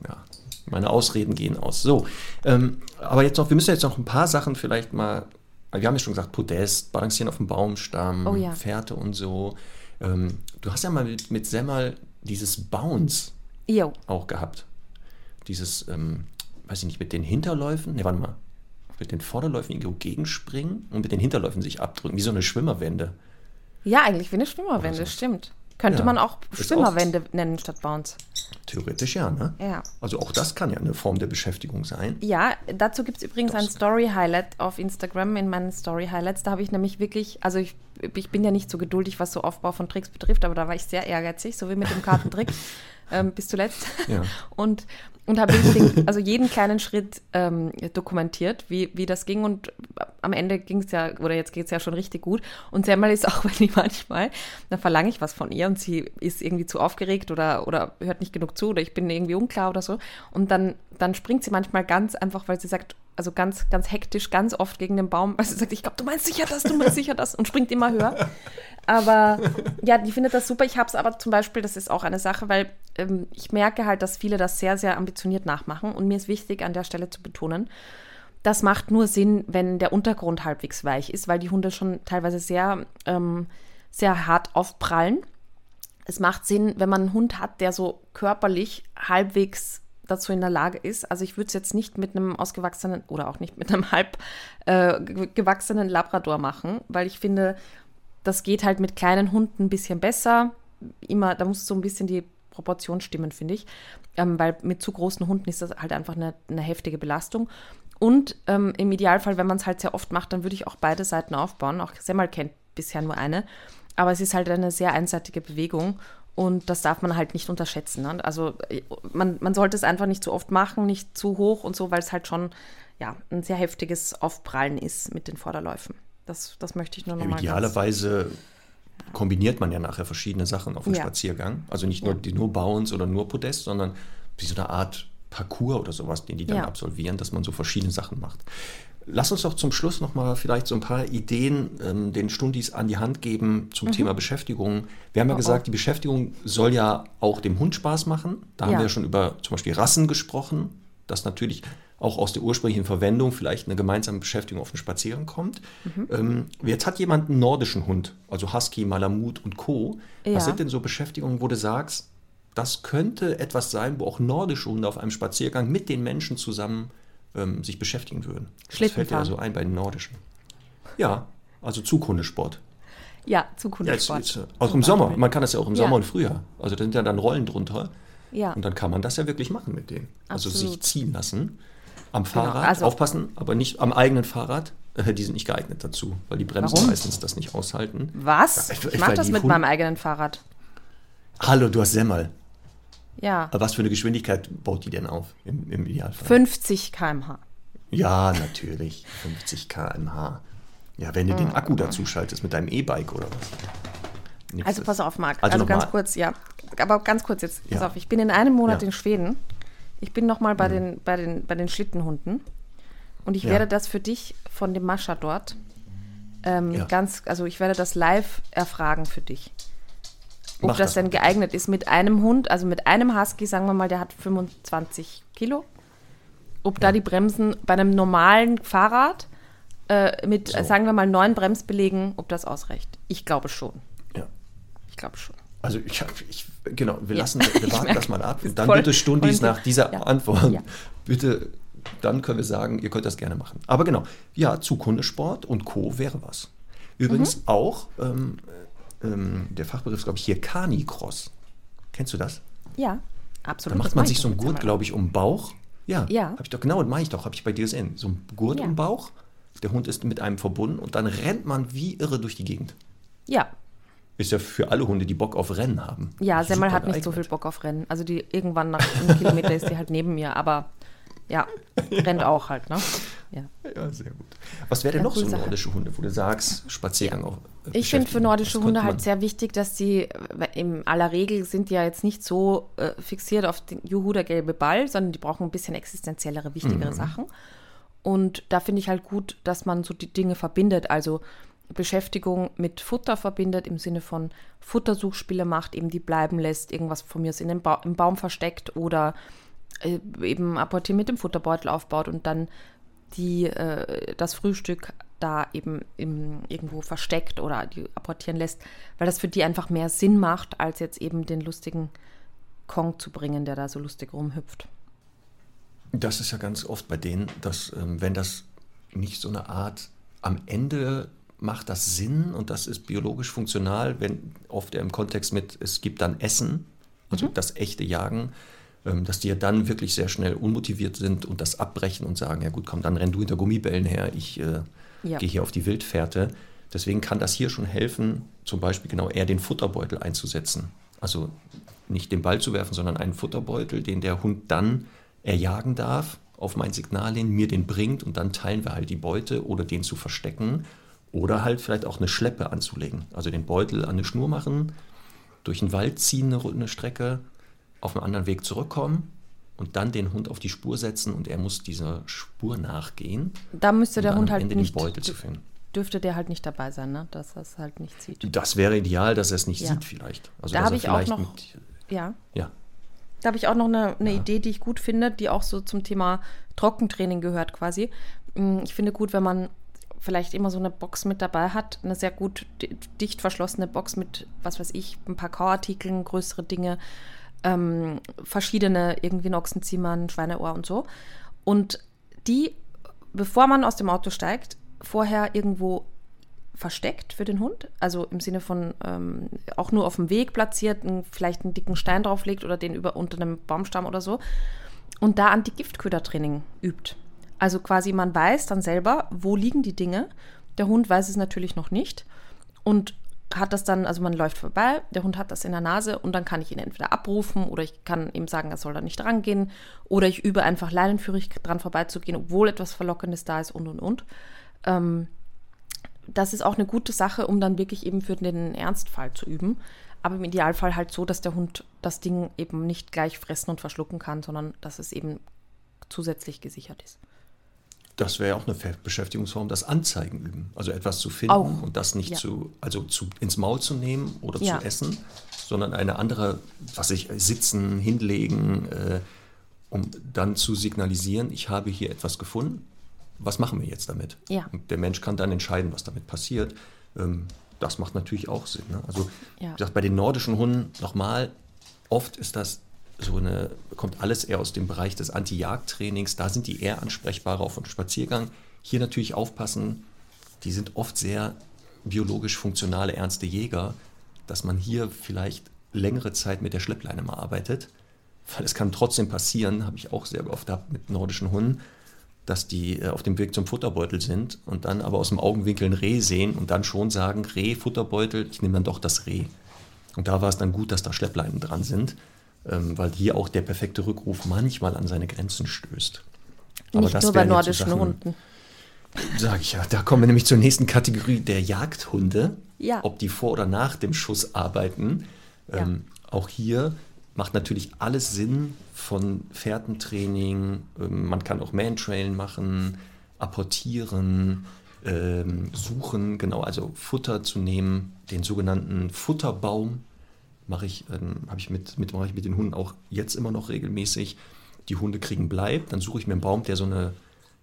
Ja, meine Ausreden gehen aus. So, ähm, aber jetzt noch, wir müssen jetzt noch ein paar Sachen vielleicht mal. Wir haben ja schon gesagt, Podest, Balancieren auf dem Baumstamm, oh, ja. Fährte und so. Ähm, du hast ja mal mit, mit Semmel dieses Bounce jo. auch gehabt. Dieses, ähm, weiß ich nicht, mit den Hinterläufen, ne, warte mal, mit den Vorderläufen irgendwo gegenspringen und mit den Hinterläufen sich abdrücken, wie so eine Schwimmerwende. Ja, eigentlich wie eine Schwimmerwende, so. stimmt. Könnte ja, man auch Schwimmerwände nennen statt Bounce. Theoretisch ja, ne? Ja. Also auch das kann ja eine Form der Beschäftigung sein. Ja, dazu gibt es übrigens das. ein Story-Highlight auf Instagram in meinen Story-Highlights. Da habe ich nämlich wirklich, also ich, ich bin ja nicht so geduldig, was so Aufbau von Tricks betrifft, aber da war ich sehr ehrgeizig, so wie mit dem <laughs> Kartentrick ähm, bis zuletzt. Ja. <laughs> Und und habe also jeden kleinen Schritt ähm, dokumentiert, wie, wie das ging. Und am Ende ging es ja, oder jetzt geht es ja schon richtig gut. Und Semmel ist auch, <laughs> wenn ich manchmal, da verlange ich was von ihr und sie ist irgendwie zu aufgeregt oder, oder hört nicht genug zu oder ich bin irgendwie unklar oder so. Und dann, dann springt sie manchmal ganz einfach, weil sie sagt, also ganz, ganz hektisch, ganz oft gegen den Baum, sie sagt, ich glaube, du meinst sicher das, du meinst sicher das und springt immer höher. Aber ja, die findet das super. Ich habe es aber zum Beispiel, das ist auch eine Sache, weil ähm, ich merke halt, dass viele das sehr, sehr ambitioniert nachmachen. Und mir ist wichtig, an der Stelle zu betonen, das macht nur Sinn, wenn der Untergrund halbwegs weich ist, weil die Hunde schon teilweise sehr, ähm, sehr hart aufprallen. Es macht Sinn, wenn man einen Hund hat, der so körperlich halbwegs dazu in der Lage ist. Also ich würde es jetzt nicht mit einem ausgewachsenen oder auch nicht mit einem <laughs> halb äh, gewachsenen Labrador machen, weil ich finde, das geht halt mit kleinen Hunden ein bisschen besser. Immer, da muss so ein bisschen die Proportion stimmen, finde ich. Ähm, weil mit zu großen Hunden ist das halt einfach eine, eine heftige Belastung. Und ähm, im Idealfall, wenn man es halt sehr oft macht, dann würde ich auch beide Seiten aufbauen. Auch Semmel kennt bisher nur eine. Aber es ist halt eine sehr einseitige Bewegung und das darf man halt nicht unterschätzen. Ne? Also man, man sollte es einfach nicht zu oft machen, nicht zu hoch und so, weil es halt schon ja, ein sehr heftiges Aufprallen ist mit den Vorderläufen. Das, das möchte ich nur nochmal. Idealerweise kombiniert man ja nachher verschiedene Sachen auf dem ja. Spaziergang. Also nicht nur, die, nur Bounce oder nur Podest, sondern wie so eine Art Parcours oder sowas, den die dann ja. absolvieren, dass man so verschiedene Sachen macht. Lass uns doch zum Schluss nochmal vielleicht so ein paar Ideen ähm, den Stundis an die Hand geben zum mhm. Thema Beschäftigung. Wir haben ja oh, gesagt, oh. die Beschäftigung soll ja auch dem Hund Spaß machen. Da ja. haben wir ja schon über zum Beispiel Rassen gesprochen, dass natürlich auch aus der ursprünglichen Verwendung vielleicht eine gemeinsame Beschäftigung auf den Spaziergang kommt. Mhm. Ähm, jetzt hat jemand einen nordischen Hund, also Husky, Malamut und Co. Ja. Was sind denn so Beschäftigungen, wo du sagst, das könnte etwas sein, wo auch nordische Hunde auf einem Spaziergang mit den Menschen zusammen ähm, sich beschäftigen würden? Das fällt dir also ein bei den nordischen. Ja, also Zughundesport. Ja, Zughundesport. Ja, jetzt, jetzt, auch im Sommer. Man kann das ja auch im Sommer ja. und Frühjahr. Also da sind ja dann Rollen drunter. Ja. Und dann kann man das ja wirklich machen mit denen. Also sich Absolut. ziehen lassen. Am Fahrrad, also- aufpassen, aber nicht am eigenen Fahrrad. Äh, Die sind nicht geeignet dazu, weil die Bremsen Warum? meistens das nicht aushalten. Was? Ja, ich weil mache das die mit Hund- meinem eigenen Fahrrad. Hallo, du hast Semmel. Ja. Aber was für eine Geschwindigkeit baut die denn auf im, im Idealfall? 50 km/h. Ja, natürlich. 50 km/h. Ja, wenn du den Akku dazu schaltest mit deinem E-Bike oder was. Nix Also pass auf, Marc. Also Also, ganz nochmal. kurz, ja. Aber ganz kurz jetzt. Pass Ja. auf, ich bin in einem Monat Ja. in Schweden. Ich bin nochmal bei, Mhm. den, bei, den, bei den Schlittenhunden. Und ich Ja. werde das für dich von dem Mascha dort ähm, ganz, also ich werde das live erfragen für dich. Ob das das denn geeignet ist mit einem Hund, also mit einem Husky, sagen wir mal, der hat 25 Kilo. Ob da die Bremsen bei einem normalen Fahrrad äh, mit, So. sagen wir mal, neun Bremsbelegen, ob das ausreicht. Ich glaube schon. Ja. Ich glaube schon. Also ich, ich genau, wir Ja. lassen, <laughs> wir warten das mal ab. bist Dann voll- bitte Stundis nach dieser Ja. Antwort. Ja. Bitte, dann können wir sagen, ihr könnt das gerne machen. Aber genau, ja, Zughundesport und Co. wäre was. Übrigens Mhm. auch, auch, ähm, ähm, der Fachbegriff ist, glaube ich, hier Canicross. Kennst du das? Ja, Da absolut. macht Das man sich ich so einen Gurt, glaube ich, um den Bauch. Ja, Ja. habe ich doch genau, mache ich doch, habe ich bei dir gesehen. So ein Gurt Ja. um den Bauch. Der Hund ist mit einem verbunden und dann rennt man wie irre durch die Gegend. Ja, Ist ja für alle Hunde, die Bock auf Rennen haben. ja, Semmel hat nicht so viel. Bock auf Rennen. Also die irgendwann nach einem Kilometer ist die halt neben mir, aber ja, rennt auch halt, ne? Ja. Ja, sehr gut. Was wäre denn Ja, noch so Sache. nordische Hunde, wo du sagst, Spaziergang auch? äh, Ich finde für nordische Hunde halt sehr wichtig, dass sie äh, in aller Regel sind die ja jetzt nicht so äh, fixiert auf den Juhu, der gelbe Ball, sondern die brauchen ein bisschen existenziellere, Mhm. wichtigere Sachen. Und da finde ich halt gut, dass man so die Dinge verbindet, also Beschäftigung mit Futter verbindet, im Sinne von Futtersuchspiele macht, eben die bleiben lässt, irgendwas von mir aus in den ba im Baum versteckt oder eben apportieren mit dem Futterbeutel aufbaut und dann die, äh, das Frühstück da eben im, irgendwo versteckt oder die apportieren lässt, weil das für die einfach mehr Sinn macht, als jetzt eben den lustigen Kong zu bringen, der da so lustig rumhüpft. Das ist ja ganz oft bei denen, dass ähm, wenn das nicht so eine Art am Ende macht das Sinn und das ist biologisch funktional, wenn oft im Kontext mit es gibt dann Essen, also das echte Jagen, dass die ja dann wirklich sehr schnell unmotiviert sind und das abbrechen und sagen, ja gut, komm, dann renn du hinter Gummibällen her, ich äh, Ja. gehe hier auf die Wildfährte. Deswegen kann das hier schon helfen, zum Beispiel genau eher den Futterbeutel einzusetzen. Also nicht den Ball zu werfen, sondern einen Futterbeutel, den der Hund dann erjagen darf, auf mein Signal hin, mir den bringt und dann teilen wir halt die Beute oder den zu verstecken oder halt vielleicht auch eine Schleppe anzulegen. Also den Beutel an eine Schnur machen, durch den Wald ziehen eine, eine Strecke, auf einen anderen Weg zurückkommen und dann den Hund auf die Spur setzen und er muss dieser Spur nachgehen, Da müsste um der Hund halt Ende nicht, den Beutel zu finden. dürfte der halt nicht dabei sein, ne? dass er es halt nicht sieht. Das wäre ideal, dass er es nicht Ja. sieht vielleicht. Also Da habe ich auch noch- mit- Ja. ja, Da habe ich auch noch eine, eine Ja. Idee, die ich gut finde, die auch so zum Thema Trockentraining gehört quasi. Mm, Ich finde gut, wenn man vielleicht immer so eine Box mit dabei hat, eine sehr gut di- dicht verschlossene Box mit, was weiß ich, ein paar Kauartikeln, größere Dinge, ähm, verschiedene, irgendwie ein Ochsenzimmer, ein Schweineohr und so. Und die, bevor man aus dem Auto steigt, vorher irgendwo versteckt für den Hund, also im Sinne von ähm, auch nur auf dem Weg platziert, vielleicht einen dicken Stein drauflegt oder den über unter einem Baumstamm oder so und da Anti-Giftködertraining übt. Also quasi man weiß dann selber, wo liegen die Dinge. Der Hund weiß es natürlich noch nicht und hat das dann, also man läuft vorbei, der Hund hat das in der Nase und dann kann ich ihn entweder abrufen oder ich kann ihm sagen, er soll da nicht rangehen oder ich übe einfach leinenführig dran vorbeizugehen, obwohl etwas Verlockendes da ist und und und. Ähm, das ist auch eine gute Sache, um dann wirklich eben für den Ernstfall zu üben. Aber im Idealfall halt so, dass der Hund das Ding eben nicht gleich fressen und verschlucken kann, sondern dass es eben zusätzlich gesichert ist. Das wäre ja auch eine Beschäftigungsform, das Anzeigen üben. Also etwas zu finden Auch. und das nicht Ja. zu, also zu, ins Maul zu nehmen oder Ja. zu essen, sondern eine andere, was ich, sitzen, hinlegen, äh, um dann zu signalisieren, ich habe hier etwas gefunden. Was machen wir jetzt damit? Ja. Und der Mensch kann dann entscheiden, was damit passiert. Ähm, das macht natürlich auch Sinn. Ne? Also, Ja. wie gesagt, bei den nordischen Hunden nochmal, oft ist das so eine, kommt alles eher aus dem Bereich des Anti-Jagd-Trainings. Da sind die eher ansprechbarer auf einen Spaziergang. Hier natürlich aufpassen, die sind oft sehr biologisch funktionale, ernste Jäger, dass man hier vielleicht längere Zeit mit der Schleppleine mal arbeitet. weil es kann trotzdem passieren, habe ich auch sehr oft gehabt mit nordischen Hunden, dass die äh, auf dem Weg zum Futterbeutel sind und dann aber aus dem Augenwinkel ein Reh sehen und dann schon sagen, Reh, Futterbeutel, ich nehme dann doch das Reh. Und da war es dann gut, dass da Schleppleinen dran sind, weil hier auch der perfekte Rückruf manchmal an seine Grenzen stößt. Aber Nicht nur bei nordischen Sachen, Hunden. Sag ich ja, da kommen wir nämlich zur nächsten Kategorie der Jagdhunde. Ja. Ob die vor oder nach dem Schuss arbeiten. Ja. Ähm, auch hier macht natürlich alles Sinn von Fährtentraining. Ähm, man kann auch Mantrailen machen, apportieren, ähm, suchen, genau, also Futter zu nehmen, den sogenannten Futterbaum mache ich, ähm, habe ich mit, mit, mache ich mit den Hunden auch jetzt immer noch regelmäßig. Die Hunde kriegen Bleib, dann suche ich mir einen Baum, der so eine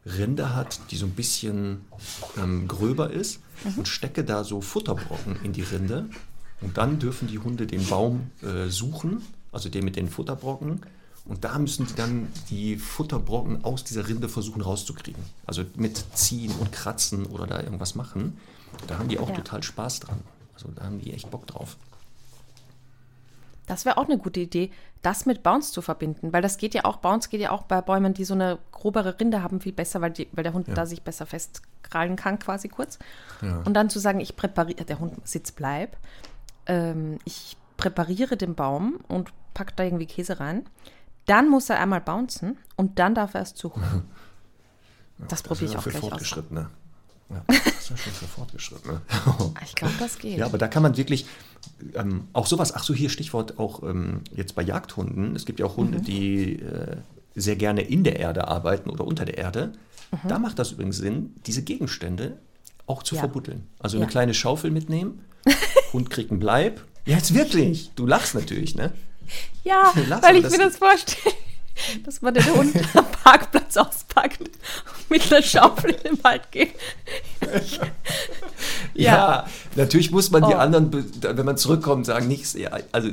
Rinde hat, die so ein bisschen ähm, gröber ist mhm. und stecke da so Futterbrocken in die Rinde. Und dann dürfen die Hunde den Baum äh, suchen, also den mit den Futterbrocken. Und da müssen die dann die Futterbrocken aus dieser Rinde versuchen rauszukriegen. Also mit ziehen und kratzen oder da irgendwas machen. Da haben die auch ja. total Spaß dran. Also da haben die echt Bock drauf. Das wäre auch eine gute Idee, das mit Bounce zu verbinden, weil das geht ja auch, Bounce geht ja auch bei Bäumen, die so eine grobere Rinde haben, viel besser, weil, die, weil der Hund ja. da sich besser festkrallen kann, quasi kurz. Ja. Und dann zu sagen, ich präpariere, der Hund sitzt bleib, ähm, ich präpariere den Baum und packe da irgendwie Käse rein. Dann muss er einmal bouncen und dann darf er es suchen. <laughs> das, das probiere ich auch gleich aus. Ja, <laughs> das ist ja schon für Fortgeschrittene. ich glaube, das <laughs> geht. Ja, aber da kann man wirklich ähm, auch sowas, ach so, hier Stichwort auch ähm, jetzt bei Jagdhunden. Es gibt ja auch Hunde, mhm. die äh, sehr gerne in der Erde arbeiten oder unter der Erde. Mhm. Da macht das übrigens Sinn, diese Gegenstände auch zu ja. verbuddeln. Also ja. eine kleine Schaufel mitnehmen, <laughs> Hund kriegt einen Bleib. Ja, jetzt wirklich. Du lachst natürlich, ne? Ja, weil ich das mir das vorstelle dass man den Hund <laughs> am Parkplatz auspackt und mit einer Schaufel <laughs> in den Wald geht. <laughs> ja. ja. natürlich muss man oh. die anderen, wenn man zurückkommt, sagen, nichts. Also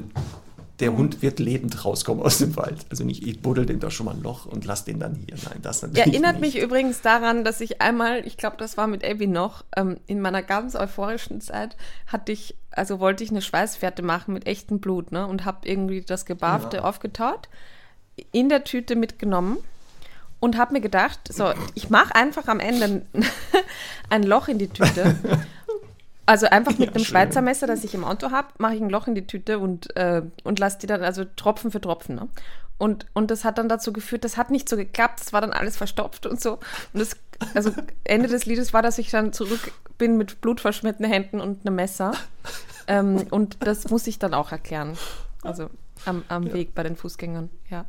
der mhm. Hund wird lebend rauskommen aus dem Wald. Also nicht, ich buddel dem da schon mal ein Loch und lass den dann hier. Nein, das natürlich Erinnert nicht. mich übrigens daran, dass ich einmal, ich glaube, das war mit Abby noch, ähm, in meiner ganz euphorischen Zeit hatte ich, also wollte ich eine Schweißfährte machen mit echtem Blut, ne? Und habe irgendwie das Gebarfte ja. aufgetaut in der Tüte mitgenommen und habe mir gedacht, so, ich mache einfach am Ende <laughs> ein Loch in die Tüte. <laughs> Also einfach mit ja, einem schön. Schweizer Messer, das ich im Auto habe, mache ich ein Loch in die Tüte und, äh, und lasse die dann, also Tropfen für Tropfen. Ne? Und, und das hat dann dazu geführt, das hat nicht so geklappt, es war dann alles verstopft und so. Und das, also Ende des Liedes war, dass ich dann zurück bin mit blutverschmierten Händen und einem Messer. Ähm, und das muss ich dann auch erklären. Also am, am ja. Weg bei den Fußgängern, ja.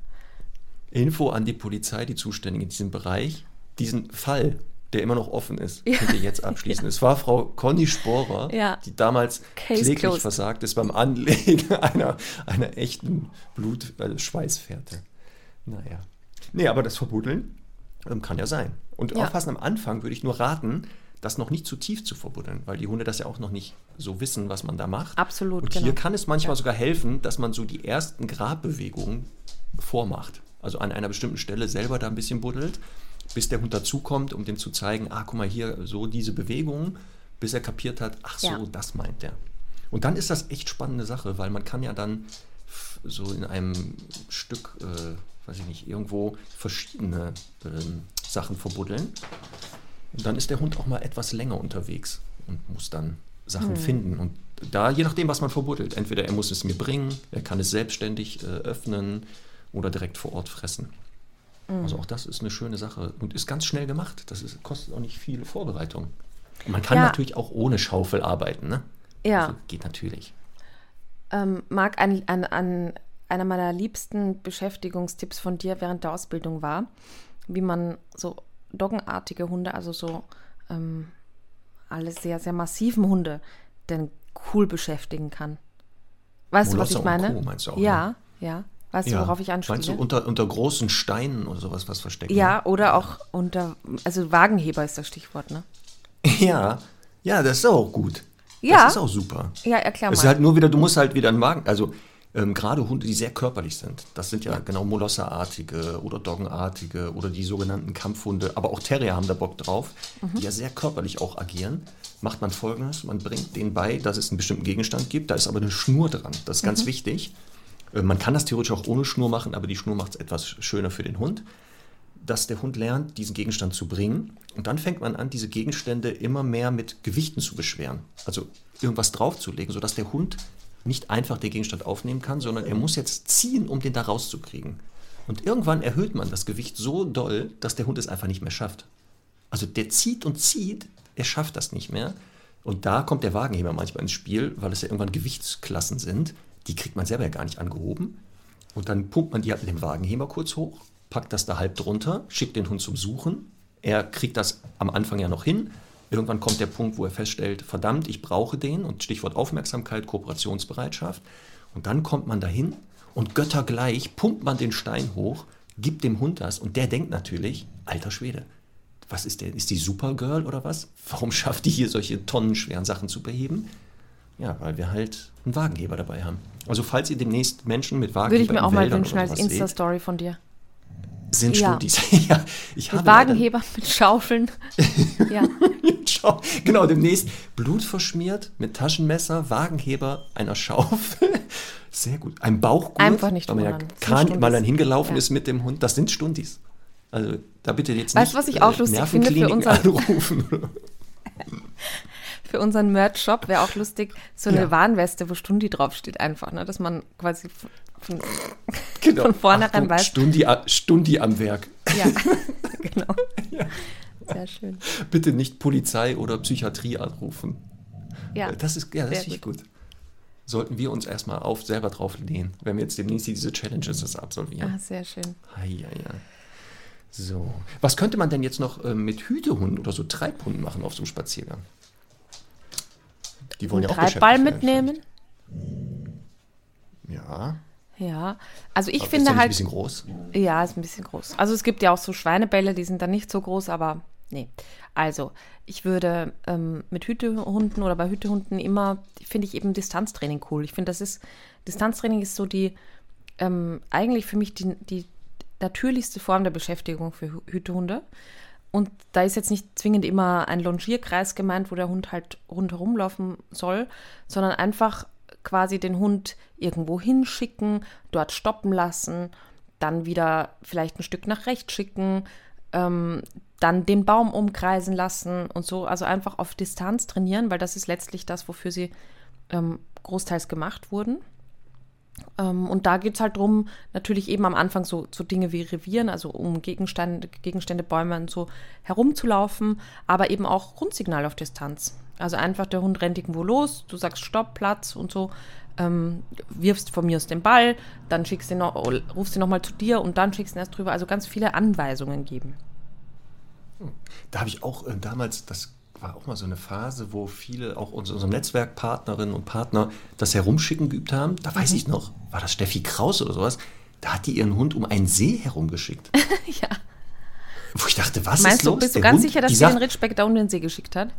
Info an die Polizei, die zuständig in diesem Bereich. Diesen Fall, der immer noch offen ist, ja. könnt ihr jetzt <laughs> abschließen. Es war Frau Conny Sporer, ja. die damals Case kläglich closed. versagt ist beim Anlegen <laughs> einer, einer echten Blutschweißfährte. Also naja. Nee, aber das Verbuddeln ähm, kann ja sein. Und ja. aufpassen, am Anfang würde ich nur raten, das noch nicht zu tief zu verbuddeln, weil die Hunde das ja auch noch nicht so wissen, was man da macht. Absolut. Und genau. hier kann es manchmal ja. sogar helfen, dass man so die ersten Grabbewegungen vormacht. Also an einer bestimmten Stelle selber da ein bisschen buddelt, bis der Hund dazukommt, um dem zu zeigen, ah, guck mal hier, so diese Bewegungen, bis er kapiert hat, ach so, ja. das meint der. Und dann ist das echt spannende Sache, weil man kann ja dann so in einem Stück, äh, weiß ich nicht, irgendwo verschiedene äh, Sachen verbuddeln. Und dann ist der Hund auch mal etwas länger unterwegs und muss dann Sachen hm. finden. Und da, je nachdem, was man verbuddelt, entweder er muss es mir bringen, er kann es selbstständig äh, öffnen oder direkt vor Ort fressen. Mhm. Also auch das ist eine schöne Sache und ist ganz schnell gemacht. Das ist, kostet auch nicht viel Vorbereitung. Und man kann ja. natürlich auch ohne Schaufel arbeiten. Ne? Ja. Also geht natürlich. Ähm, Marc, an, an, an einer meiner liebsten Beschäftigungstipps von dir während der Ausbildung war, wie man so doggenartige Hunde, also so ähm, alle sehr, sehr massiven Hunde, denn cool beschäftigen kann. Weißt Molosser du, was ich meine? Co, meinst du auch, ja, ne? ja. Weißt ja. du, worauf ich anspiele? Meinst du unter, unter großen Steinen oder sowas was verstecken? Ja, oder auch unter, also Wagenheber ist das Stichwort, ne? <laughs> Ja, ja, das ist auch gut. Ja. Das ist auch super. Ja, erklär mal. Es ist halt nur wieder, du musst halt wieder einen Wagen, also ähm, gerade Hunde, die sehr körperlich sind. Das sind ja, ja. genau Molosserartige oder Doggenartige oder die sogenannten Kampfhunde. Aber auch Terrier haben da Bock drauf, mhm. die ja sehr körperlich auch agieren. Macht man folgendes: Man bringt denen bei, dass es einen bestimmten Gegenstand gibt. Da ist aber eine Schnur dran. Das ist ganz mhm. wichtig. Äh, man kann das theoretisch auch ohne Schnur machen, aber die Schnur macht es etwas schöner für den Hund, dass der Hund lernt, diesen Gegenstand zu bringen. Und dann fängt man an, diese Gegenstände immer mehr mit Gewichten zu beschweren. Also irgendwas draufzulegen, sodass der Hund nicht einfach den Gegenstand aufnehmen kann, sondern er muss jetzt ziehen, um den da rauszukriegen. Und irgendwann erhöht man das Gewicht so doll, dass der Hund es einfach nicht mehr schafft. Also der zieht und zieht, er schafft das nicht mehr. Und da kommt der Wagenheber manchmal ins Spiel, weil es ja irgendwann Gewichtsklassen sind. Die kriegt man selber ja gar nicht angehoben. Und dann pumpt man die halt mit dem Wagenheber kurz hoch, packt das da halb drunter, schickt den Hund zum Suchen. Er kriegt das am Anfang ja noch hin. Irgendwann kommt der Punkt, wo er feststellt, verdammt, ich brauche den. Und Stichwort Aufmerksamkeit, Kooperationsbereitschaft. Und dann kommt man dahin und göttergleich pumpt man den Stein hoch, gibt dem Hund das. Und der denkt natürlich, alter Schwede, was ist der? Ist die Supergirl oder was? Warum schafft die hier solche tonnenschweren Sachen zu beheben? Ja, weil wir halt einen Wagenheber dabei haben. Also falls ihr demnächst Menschen mit Wagenheber Würde ich mir auch mal wünschen als Insta-Story von dir. Sind ja. Studis. <laughs> ja, ich mit Wagenheber, mit Schaufeln. <laughs> ja. genau, demnächst Blut verschmiert mit Taschenmesser, Wagenheber, einer Schaufel. <laughs> Sehr gut. Ein Bauchgurt. Einfach nicht weil man ja kann, mal dann hingelaufen ja. ist mit dem Hund. Das sind Stundis. Also da bitte jetzt weißt, nicht was ich auch äh, lustig finde für unseren, anrufen. Für unseren Merch-Shop wäre auch lustig, so eine ja. Warnweste, wo Stundi draufsteht einfach, ne? dass man quasi von, genau. von vornherein weiß. Stundi, Stundi am Werk. Ja, <laughs> genau. Ja. Sehr schön. Bitte nicht Polizei oder Psychiatrie anrufen. Ja, das ist ja, das finde ich gut. gut. Sollten wir uns erstmal auf selber drauf lehnen, wenn wir jetzt demnächst diese Challenges absolvieren. Ah, sehr schön. Ah, ja, ja. So. Was könnte man denn jetzt noch äh, mit Hütehunden oder so Treibhunden machen auf so einem Spaziergang? Die wollen ja auch Treibball mitnehmen? Ja. Ja, also ich aber finde ist halt. Ist ein bisschen groß? Ja, ist ein bisschen groß. Also es gibt ja auch so Schweinebälle, die sind dann nicht so groß, aber nee. Also ich würde ähm, mit Hütehunden oder bei Hütehunden immer, finde ich eben Distanztraining cool. Ich finde, das ist, Distanztraining ist so die, ähm, eigentlich für mich die, die natürlichste Form der Beschäftigung für Hütehunde. Und da ist jetzt nicht zwingend immer ein Longierkreis gemeint, wo der Hund halt rundherum laufen soll, sondern einfach quasi den Hund irgendwo hinschicken, dort stoppen lassen, dann wieder vielleicht ein Stück nach rechts schicken, ähm, dann den Baum umkreisen lassen und so. Also einfach auf Distanz trainieren, weil das ist letztlich das, wofür sie ähm, großteils gemacht wurden. Ähm, und da geht es halt darum, natürlich eben am Anfang so, so Dinge wie Revieren, also um Gegenstände, Gegenstände, Bäume und so herumzulaufen, aber eben auch Grundsignal auf Distanz. Also einfach der Hund rennt irgendwo los, du sagst Stopp, Platz und so, ähm, wirfst von mir aus den Ball, dann schickst du noch, rufst ihn nochmal zu dir und dann schickst du ihn erst drüber. Also ganz viele Anweisungen geben. Da habe ich auch äh, damals das war auch mal so eine Phase, wo viele, auch unsere Netzwerkpartnerinnen und Partner, das Herumschicken geübt haben. Da weiß mhm. ich noch, war das Steffi Kraus oder sowas? Da hat die ihren Hund um einen See herumgeschickt. <laughs> ja. Wo ich dachte, was Meinst ist los? Bist du ganz Hund, sicher, dass sie den Ritschbeck da um den See geschickt hat?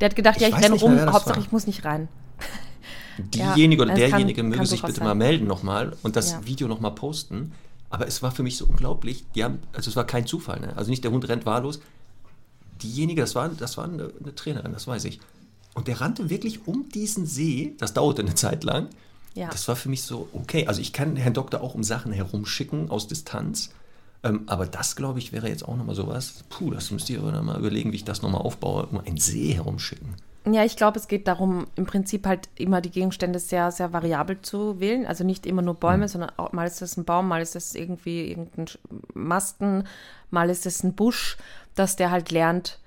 Der hat gedacht, ja, ich, ich renne rum, mehr, Hauptsache war. ich muss nicht rein. <laughs> Diejenige ja, oder derjenige kann, möge kann sich bitte sein. mal melden nochmal und das ja. Video nochmal posten. Aber es war für mich so unglaublich. Die haben, also es war kein Zufall. Ne? Also nicht der Hund rennt wahllos, diejenige, das war, das war eine, eine, Trainerin, das weiß ich. Und der rannte wirklich um diesen See, das dauerte eine Zeit lang. Ja. Das war für mich so, okay, also ich kann Herrn Doktor auch um Sachen herumschicken aus Distanz. Ähm, aber das, glaube ich, wäre jetzt auch nochmal sowas. Puh, das müsst ihr aber mal überlegen, wie ich das nochmal aufbaue, um einen See herumschicken. Ja, ich glaube, es geht darum, im Prinzip halt immer die Gegenstände sehr, sehr variabel zu wählen. Also nicht immer nur Bäume, mhm. sondern auch, mal ist das ein Baum, mal ist das irgendwie irgendein Masten, mal ist es ein Busch dass der halt lernt,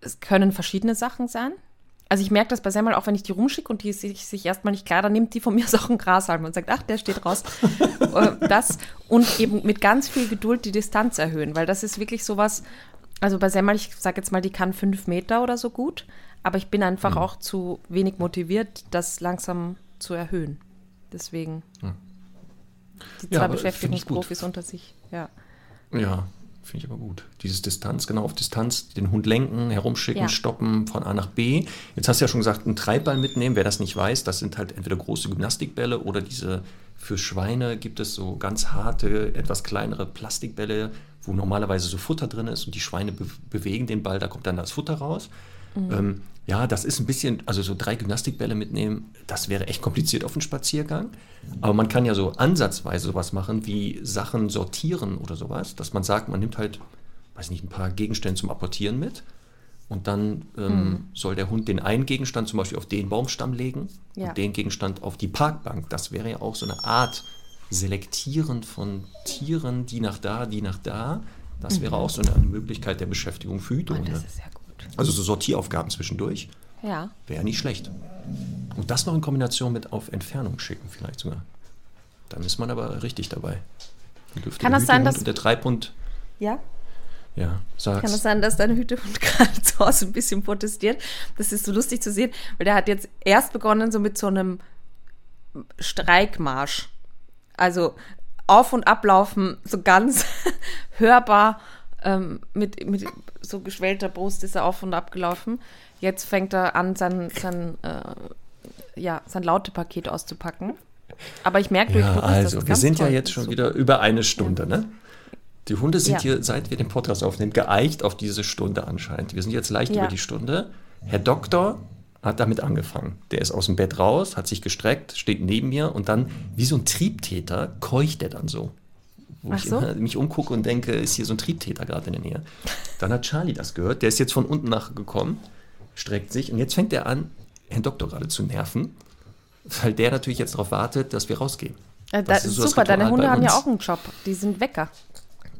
es können verschiedene Sachen sein. Also ich merke das bei Semmel auch, wenn ich die rumschicke und die ist sich, sich erstmal nicht klar, dann nimmt die von mir <laughs> auch einen Grashalm und sagt, ach, der steht raus. Äh, das und eben mit ganz viel Geduld die Distanz erhöhen, weil das ist wirklich sowas, also bei Semmel, ich sage jetzt mal, die kann fünf Meter oder so gut, aber ich bin einfach mhm. auch zu wenig motiviert, das langsam zu erhöhen. Deswegen die zwei ja, Beschäftigungsprofis unter sich, ja. Ja, Finde ich aber gut. Dieses Distanz, genau auf Distanz, den Hund lenken, herumschicken, ja. stoppen von A nach B. Jetzt hast du ja schon gesagt, einen Treibball mitnehmen. Wer das nicht weiß, das sind halt entweder große Gymnastikbälle oder diese, für Schweine gibt es so ganz harte, etwas kleinere Plastikbälle, wo normalerweise so Futter drin ist und die Schweine be bewegen den Ball, da kommt dann das Futter raus. Mhm. Ähm, ja, das ist ein bisschen, also so drei Gymnastikbälle mitnehmen, das wäre echt kompliziert auf dem Spaziergang. Aber man kann ja so ansatzweise sowas machen, wie Sachen sortieren oder sowas, dass man sagt, man nimmt halt, weiß nicht, ein paar Gegenstände zum Apportieren mit. Und dann ähm, mhm. soll der Hund den einen Gegenstand zum Beispiel auf den Baumstamm legen ja. und den Gegenstand auf die Parkbank. Das wäre ja auch so eine Art Selektieren von Tieren, die nach da, die nach da. Das mhm. wäre auch so eine Möglichkeit der Beschäftigung für Hüte. Oh, das ist ja gut. Also so Sortieraufgaben zwischendurch. Ja. Wäre nicht schlecht. Und das noch in Kombination mit auf Entfernung schicken, vielleicht sogar. Dann ist man aber richtig dabei. Kann das sein, dass. Der Treibhund. Ja. Ja, sag's. Kann es das sein, dass dein Hütehund <laughs> gerade zu Hause ein bisschen protestiert? Das ist so lustig zu sehen, weil der hat jetzt erst begonnen so mit so einem Streikmarsch. Also auf und ablaufen, so ganz <laughs> hörbar ähm, mit, mit so geschwellter Brust ist er auf und ab gelaufen. Jetzt fängt er an, sein, sein, äh, ja, sein Laute-Paket auszupacken. Aber ich merke, ja, also, wir sind ja jetzt schon wieder über eine Stunde, ne? Die Hunde sind ja. hier, seit wir den Podcast aufnehmen, geeicht auf diese Stunde anscheinend. Wir sind jetzt leicht über die Stunde. Herr Doktor hat damit angefangen. Der ist aus dem Bett raus, hat sich gestreckt, steht neben mir und dann, wie so ein Triebtäter, keucht er dann so wo Ach ich so? mich umgucke und denke, ist hier so ein Triebtäter gerade in der Nähe. Dann hat Charlie das gehört, der ist jetzt von unten nachgekommen, streckt sich und jetzt fängt er an, Herrn Doktor gerade zu nerven, weil der natürlich jetzt darauf wartet, dass wir rausgehen. Ja, das ist so super, deine Hunde haben ja auch einen Job, die sind Wecker.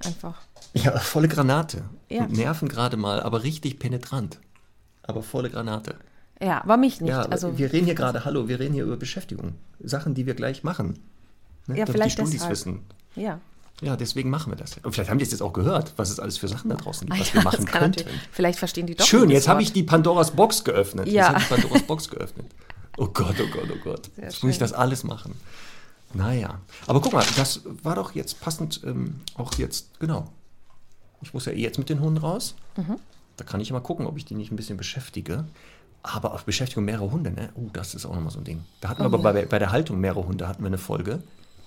Einfach. Ja, volle Granate. Ja. Nerven gerade mal, aber richtig penetrant. Aber volle Granate. Ja, aber mich nicht. Ja, also, wir reden hier gerade, hallo, wir reden hier über Beschäftigung. Sachen, die wir gleich machen. Ne? Ja, vielleicht die Studis wissen. Ja. Ja, deswegen machen wir das. Und vielleicht haben die es jetzt auch gehört, was es alles für Sachen da draußen gibt, ah was ja, wir machen könnten. Vielleicht verstehen die doch. Schön, jetzt habe ich die Pandoras Box geöffnet. Ja. Jetzt habe ich Pandoras Box geöffnet. Oh Gott, oh Gott, oh Gott. Sehr jetzt schön. muss ich das alles machen. Naja. Aber guck mal, das war doch jetzt passend ähm, auch jetzt, genau. Ich muss ja eh jetzt mit den Hunden raus. Mhm. Da kann ich mal gucken, ob ich die nicht ein bisschen beschäftige. Aber auf Beschäftigung mehrere Hunde, ne? Oh, das ist auch nochmal so ein Ding. Da hatten wir oh, aber ja. bei, bei der Haltung mehrere Hunde hatten wir eine Folge,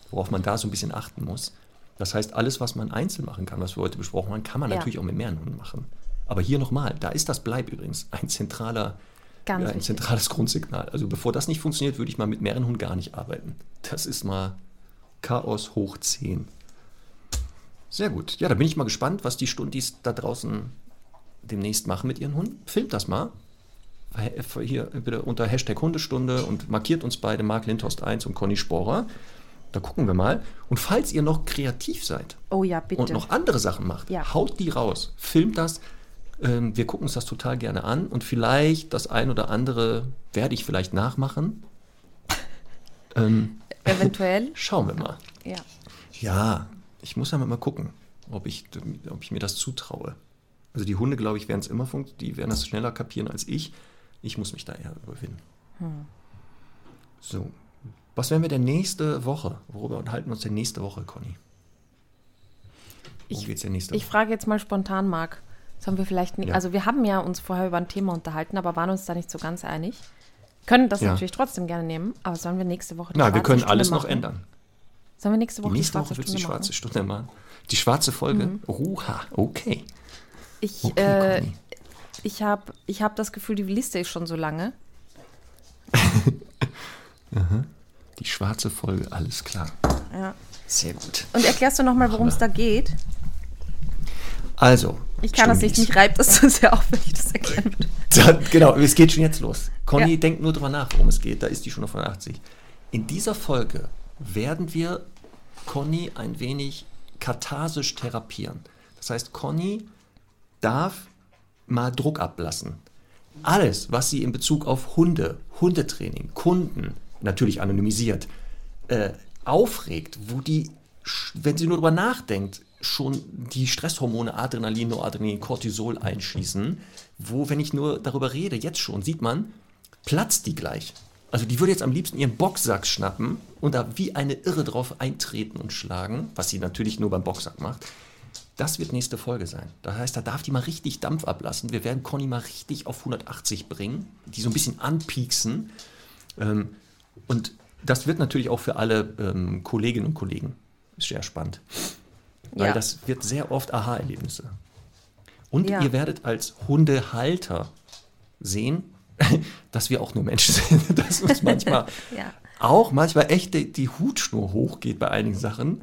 worauf man da so ein bisschen achten muss. Das heißt, alles, was man einzeln machen kann, was wir heute besprochen haben, kann man ja. natürlich auch mit mehreren Hunden machen. Aber hier nochmal, da ist das Bleib übrigens ein zentraler ja, ein zentrales Grundsignal. Also bevor das nicht funktioniert, würde ich mal mit mehreren Hunden gar nicht arbeiten. Das ist mal Chaos hoch 10. Sehr gut. Ja, da bin ich mal gespannt, was die Stundis da draußen demnächst machen mit ihren Hunden. Filmt das mal. Hier bitte unter Hashtag Hundestunde und markiert uns beide Mark Lindhorst 1 und Conny Sporer. Da gucken wir mal. Und falls ihr noch kreativ seid oh ja, und noch andere Sachen macht, ja. haut die raus, filmt das. Ähm, wir gucken uns das total gerne an und vielleicht das ein oder andere werde ich vielleicht nachmachen. <laughs> Ähm, Eventuell. <laughs> Schauen wir mal. Ja. Ja, ich muss ja mal gucken, ob ich, ob ich mir das zutraue. Also die Hunde, glaube ich, werden es immer die werden das schneller kapieren als ich. Ich muss mich da eher überwinden. Hm. So, was werden wir denn nächste Woche? Worüber unterhalten wir uns denn nächste Woche, Conny? Wo ich, geht's denn nächste Woche? Ich frage jetzt mal spontan, Marc. Das haben wir vielleicht nicht. Ja. Also wir haben ja uns vorher über ein Thema unterhalten, aber waren uns da nicht so ganz einig. Können das ja. natürlich trotzdem gerne nehmen, aber sollen wir nächste Woche Na, wir können Stunde alles machen? noch ändern. Sollen wir nächste Woche die, nächste die schwarze Woche Stunde die schwarze machen? Stunde machen? Die schwarze Folge? Mhm. Oha, okay. Ich, okay, äh, ich habe ich hab das Gefühl, die Liste ist schon so lange. <laughs> Aha. Die schwarze Folge, alles klar. Ja. Sehr gut. Und erklärst du nochmal, worum es da geht? Also. Ich kann Stundis. das nicht, mich reibt das zu sehr auf, wenn ich das erklären würde. <laughs> genau, es geht schon jetzt los. Conny ja. denkt nur drüber nach, worum es geht. Da ist die schon auf 80. In dieser Folge werden wir Conny ein wenig katharsisch therapieren. Das heißt, Conny darf mal Druck ablassen. Alles, was sie in Bezug auf Hunde, Hundetraining, Kunden, natürlich anonymisiert, äh, aufregt, wo die, wenn sie nur darüber nachdenkt, schon die Stresshormone Adrenalin, Noradrenalin, Cortisol einschießen, wo, wenn ich nur darüber rede, jetzt schon, sieht man, platzt die gleich. Also die würde jetzt am liebsten ihren Boxsack schnappen und da wie eine Irre drauf eintreten und schlagen, was sie natürlich nur beim Boxsack macht. Das wird nächste Folge sein. Das heißt, da darf die mal richtig Dampf ablassen. Wir werden Conny mal richtig auf 180 bringen, die so ein bisschen anpieksen. Ähm, und das wird natürlich auch für alle ähm, Kolleginnen und Kollegen sehr spannend. Weil ja. das wird sehr oft Aha-Erlebnisse. Und ja. ihr werdet als Hundehalter sehen, <laughs> dass wir auch nur Menschen <laughs> sind, dass uns manchmal <laughs> Ja. auch manchmal echt die, die Hutschnur hochgeht bei einigen Sachen.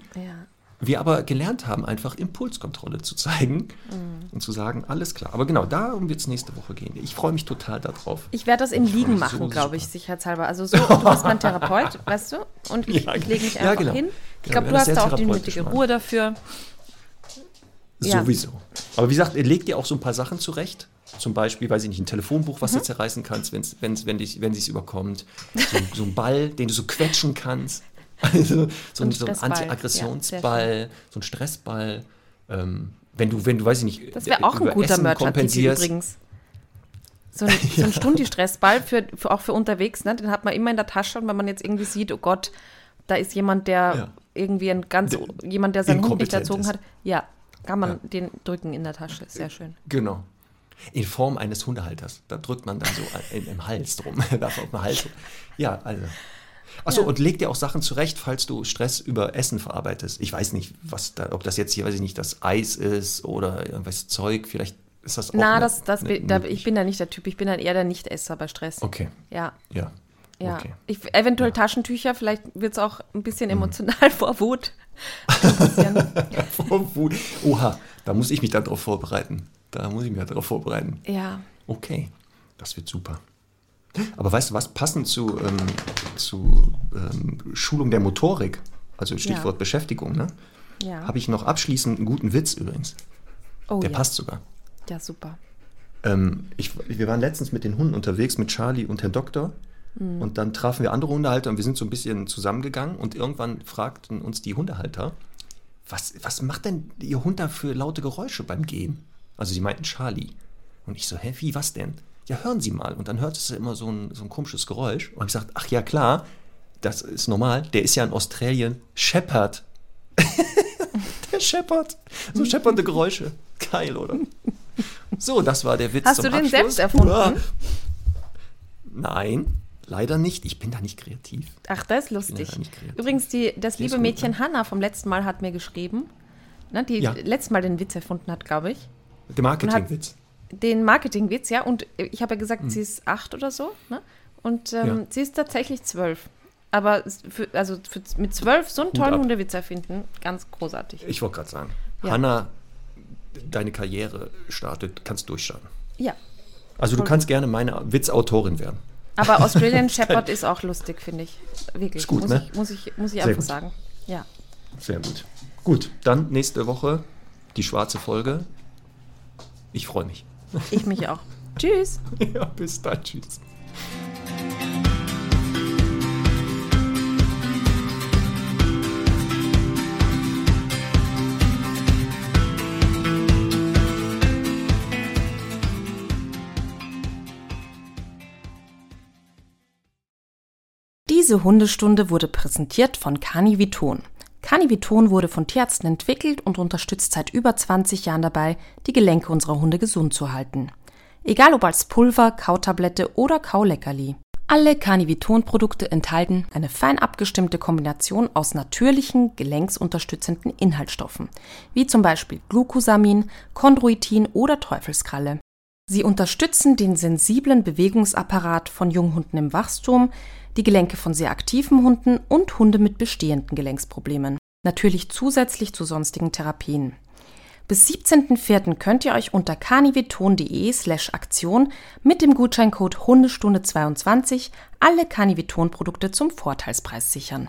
Ja. Wir aber gelernt haben, einfach Impulskontrolle zu zeigen Mhm. und zu sagen, alles klar. Aber genau, darum wird es nächste Woche gehen. Ich freue mich total darauf. Ich werde das im Liegen mich machen, so glaube ich, sicherheitshalber. Also so, du bist mein Therapeut, <laughs> weißt du? Und ich, Ja, ich lege mich ja, einfach genau. hin. Ich Genau, glaube, du hast da auch die nötige. Ruhe dafür. Ja. Sowieso. Aber wie gesagt, leg dir auch so ein paar Sachen zurecht. Zum Beispiel, weiß ich nicht, ein Telefonbuch, Mhm. was du zerreißen kannst, wenn's, wenn's, wenn dich, wenn es überkommt. So, so ein Ball, den du so quetschen kannst. Also, so, ein so ein. Antiaggressionsball, so ein Stressball. Ähm, wenn du, wenn du, weiß ich nicht, Das wäre auch ein guter Essen kompensierst. übrigens. So ein, <laughs> so ein Stundi-Stressball, für, für, auch für unterwegs, ne? den hat man immer in der Tasche und wenn man jetzt irgendwie sieht, oh Gott, da ist jemand, der Ja. irgendwie ein ganz, Der jemand, der seinen Hund nicht erzogen ist. hat, ja, kann man Ja. den drücken in der Tasche. Sehr schön. Genau. In Form eines Hundehalters. Da drückt man dann so <laughs> im Hals drum. <laughs> Darf auf Hals. Ja, also. Achso, Ja. und leg dir auch Sachen zurecht, falls du Stress über Essen verarbeitest. Ich weiß nicht, was da, ob das jetzt hier, weiß ich nicht, das Eis ist oder irgendwas Zeug. Vielleicht ist das auch. Na, eine- das, das, eine- da, ich bin da nicht der Typ, ich bin dann eher der Nicht-Esser bei Stress. Okay, Ja, ja. ja. Okay. Ich, eventuell Taschentücher, vielleicht wird es auch ein bisschen emotional <laughs> vor Wut. <laughs> Vor Wut. Oha, da muss ich mich dann drauf vorbereiten. Da muss ich mich darauf vorbereiten. ja. Okay, das wird super. Aber weißt du was, passend zu, ähm, zu ähm, Schulung der Motorik, also Stichwort Ja. Beschäftigung, ne? Ja. habe ich noch abschließend einen guten Witz übrigens. oh, Der ja. passt sogar. Ja, super. Ähm, ich, wir waren letztens mit den Hunden unterwegs, mit Charlie und Herrn Doktor. Mhm. Und dann trafen wir andere Hundehalter und wir sind so ein bisschen zusammengegangen. Und irgendwann fragten uns die Hundehalter, was, was macht denn Ihr Hund da für laute Geräusche beim Gehen? Also sie meinten Charlie. Und ich so, hä, wie, was denn? Ja, hören Sie mal. Und dann hört es immer so ein, so ein komisches Geräusch. Und ich gesagt, ach ja, klar, das ist normal. Der ist ja in Australien Shepherd. <laughs> der Shepherd. So scheppernde Geräusche. Geil, oder? So, das war der Witz Hast zum du den Abschluss. selbst erfunden? Ja. Nein, leider nicht. Ich bin da nicht kreativ. Ach, das ist lustig. da. Übrigens, die, das liebe gut, Mädchen ne? Hanna vom letzten Mal hat mir geschrieben, ne, die Ja. letztes Mal den Witz erfunden hat, glaube ich. Der Marketingwitz. Den Marketingwitz, ja. Und ich habe ja gesagt, sie ist acht oder so. Ne? Und ähm, Hm. Ja. sie ist tatsächlich zwölf. Aber für, also für, mit zwölf so einen tollen ab. Hundewitz erfinden, ganz großartig. Ich wollte gerade sagen, Ja. Hanna, deine Karriere startet, kannst durchstarten. Ja. Also du kannst gerne meine Witzautorin werden. Aber <laughs> Australian Shepherd ist auch lustig, finde ich. Wirklich. Ist gut, muss, ne? ich, muss ich, muss ich einfach gut. sagen. Ja. Sehr gut. Gut, dann nächste Woche die schwarze Folge. Ich freue mich. Ich mich auch. Tschüss. <laughs> ja, bis dann. Tschüss. Diese Hundestunde wurde präsentiert von Caniviton. Caniviton wurde von Tierärzten entwickelt und unterstützt seit über 20 Jahren dabei, die Gelenke unserer Hunde gesund zu halten. Egal ob als Pulver, Kautablette oder Kauleckerli. Alle Caniviton-Produkte enthalten eine fein abgestimmte Kombination aus natürlichen, gelenksunterstützenden Inhaltsstoffen, wie zum Beispiel Glucosamin, Chondroitin oder Teufelskralle. Sie unterstützen den sensiblen Bewegungsapparat von Junghunden im Wachstum, die Gelenke von sehr aktiven Hunden und Hunde mit bestehenden Gelenksproblemen. Natürlich zusätzlich zu sonstigen Therapien. Bis 17.04. könnt ihr euch unter caniviton.de slash Aktion mit dem Gutscheincode Hundestunde22 alle Caniviton-Produkte zum Vorteilspreis sichern.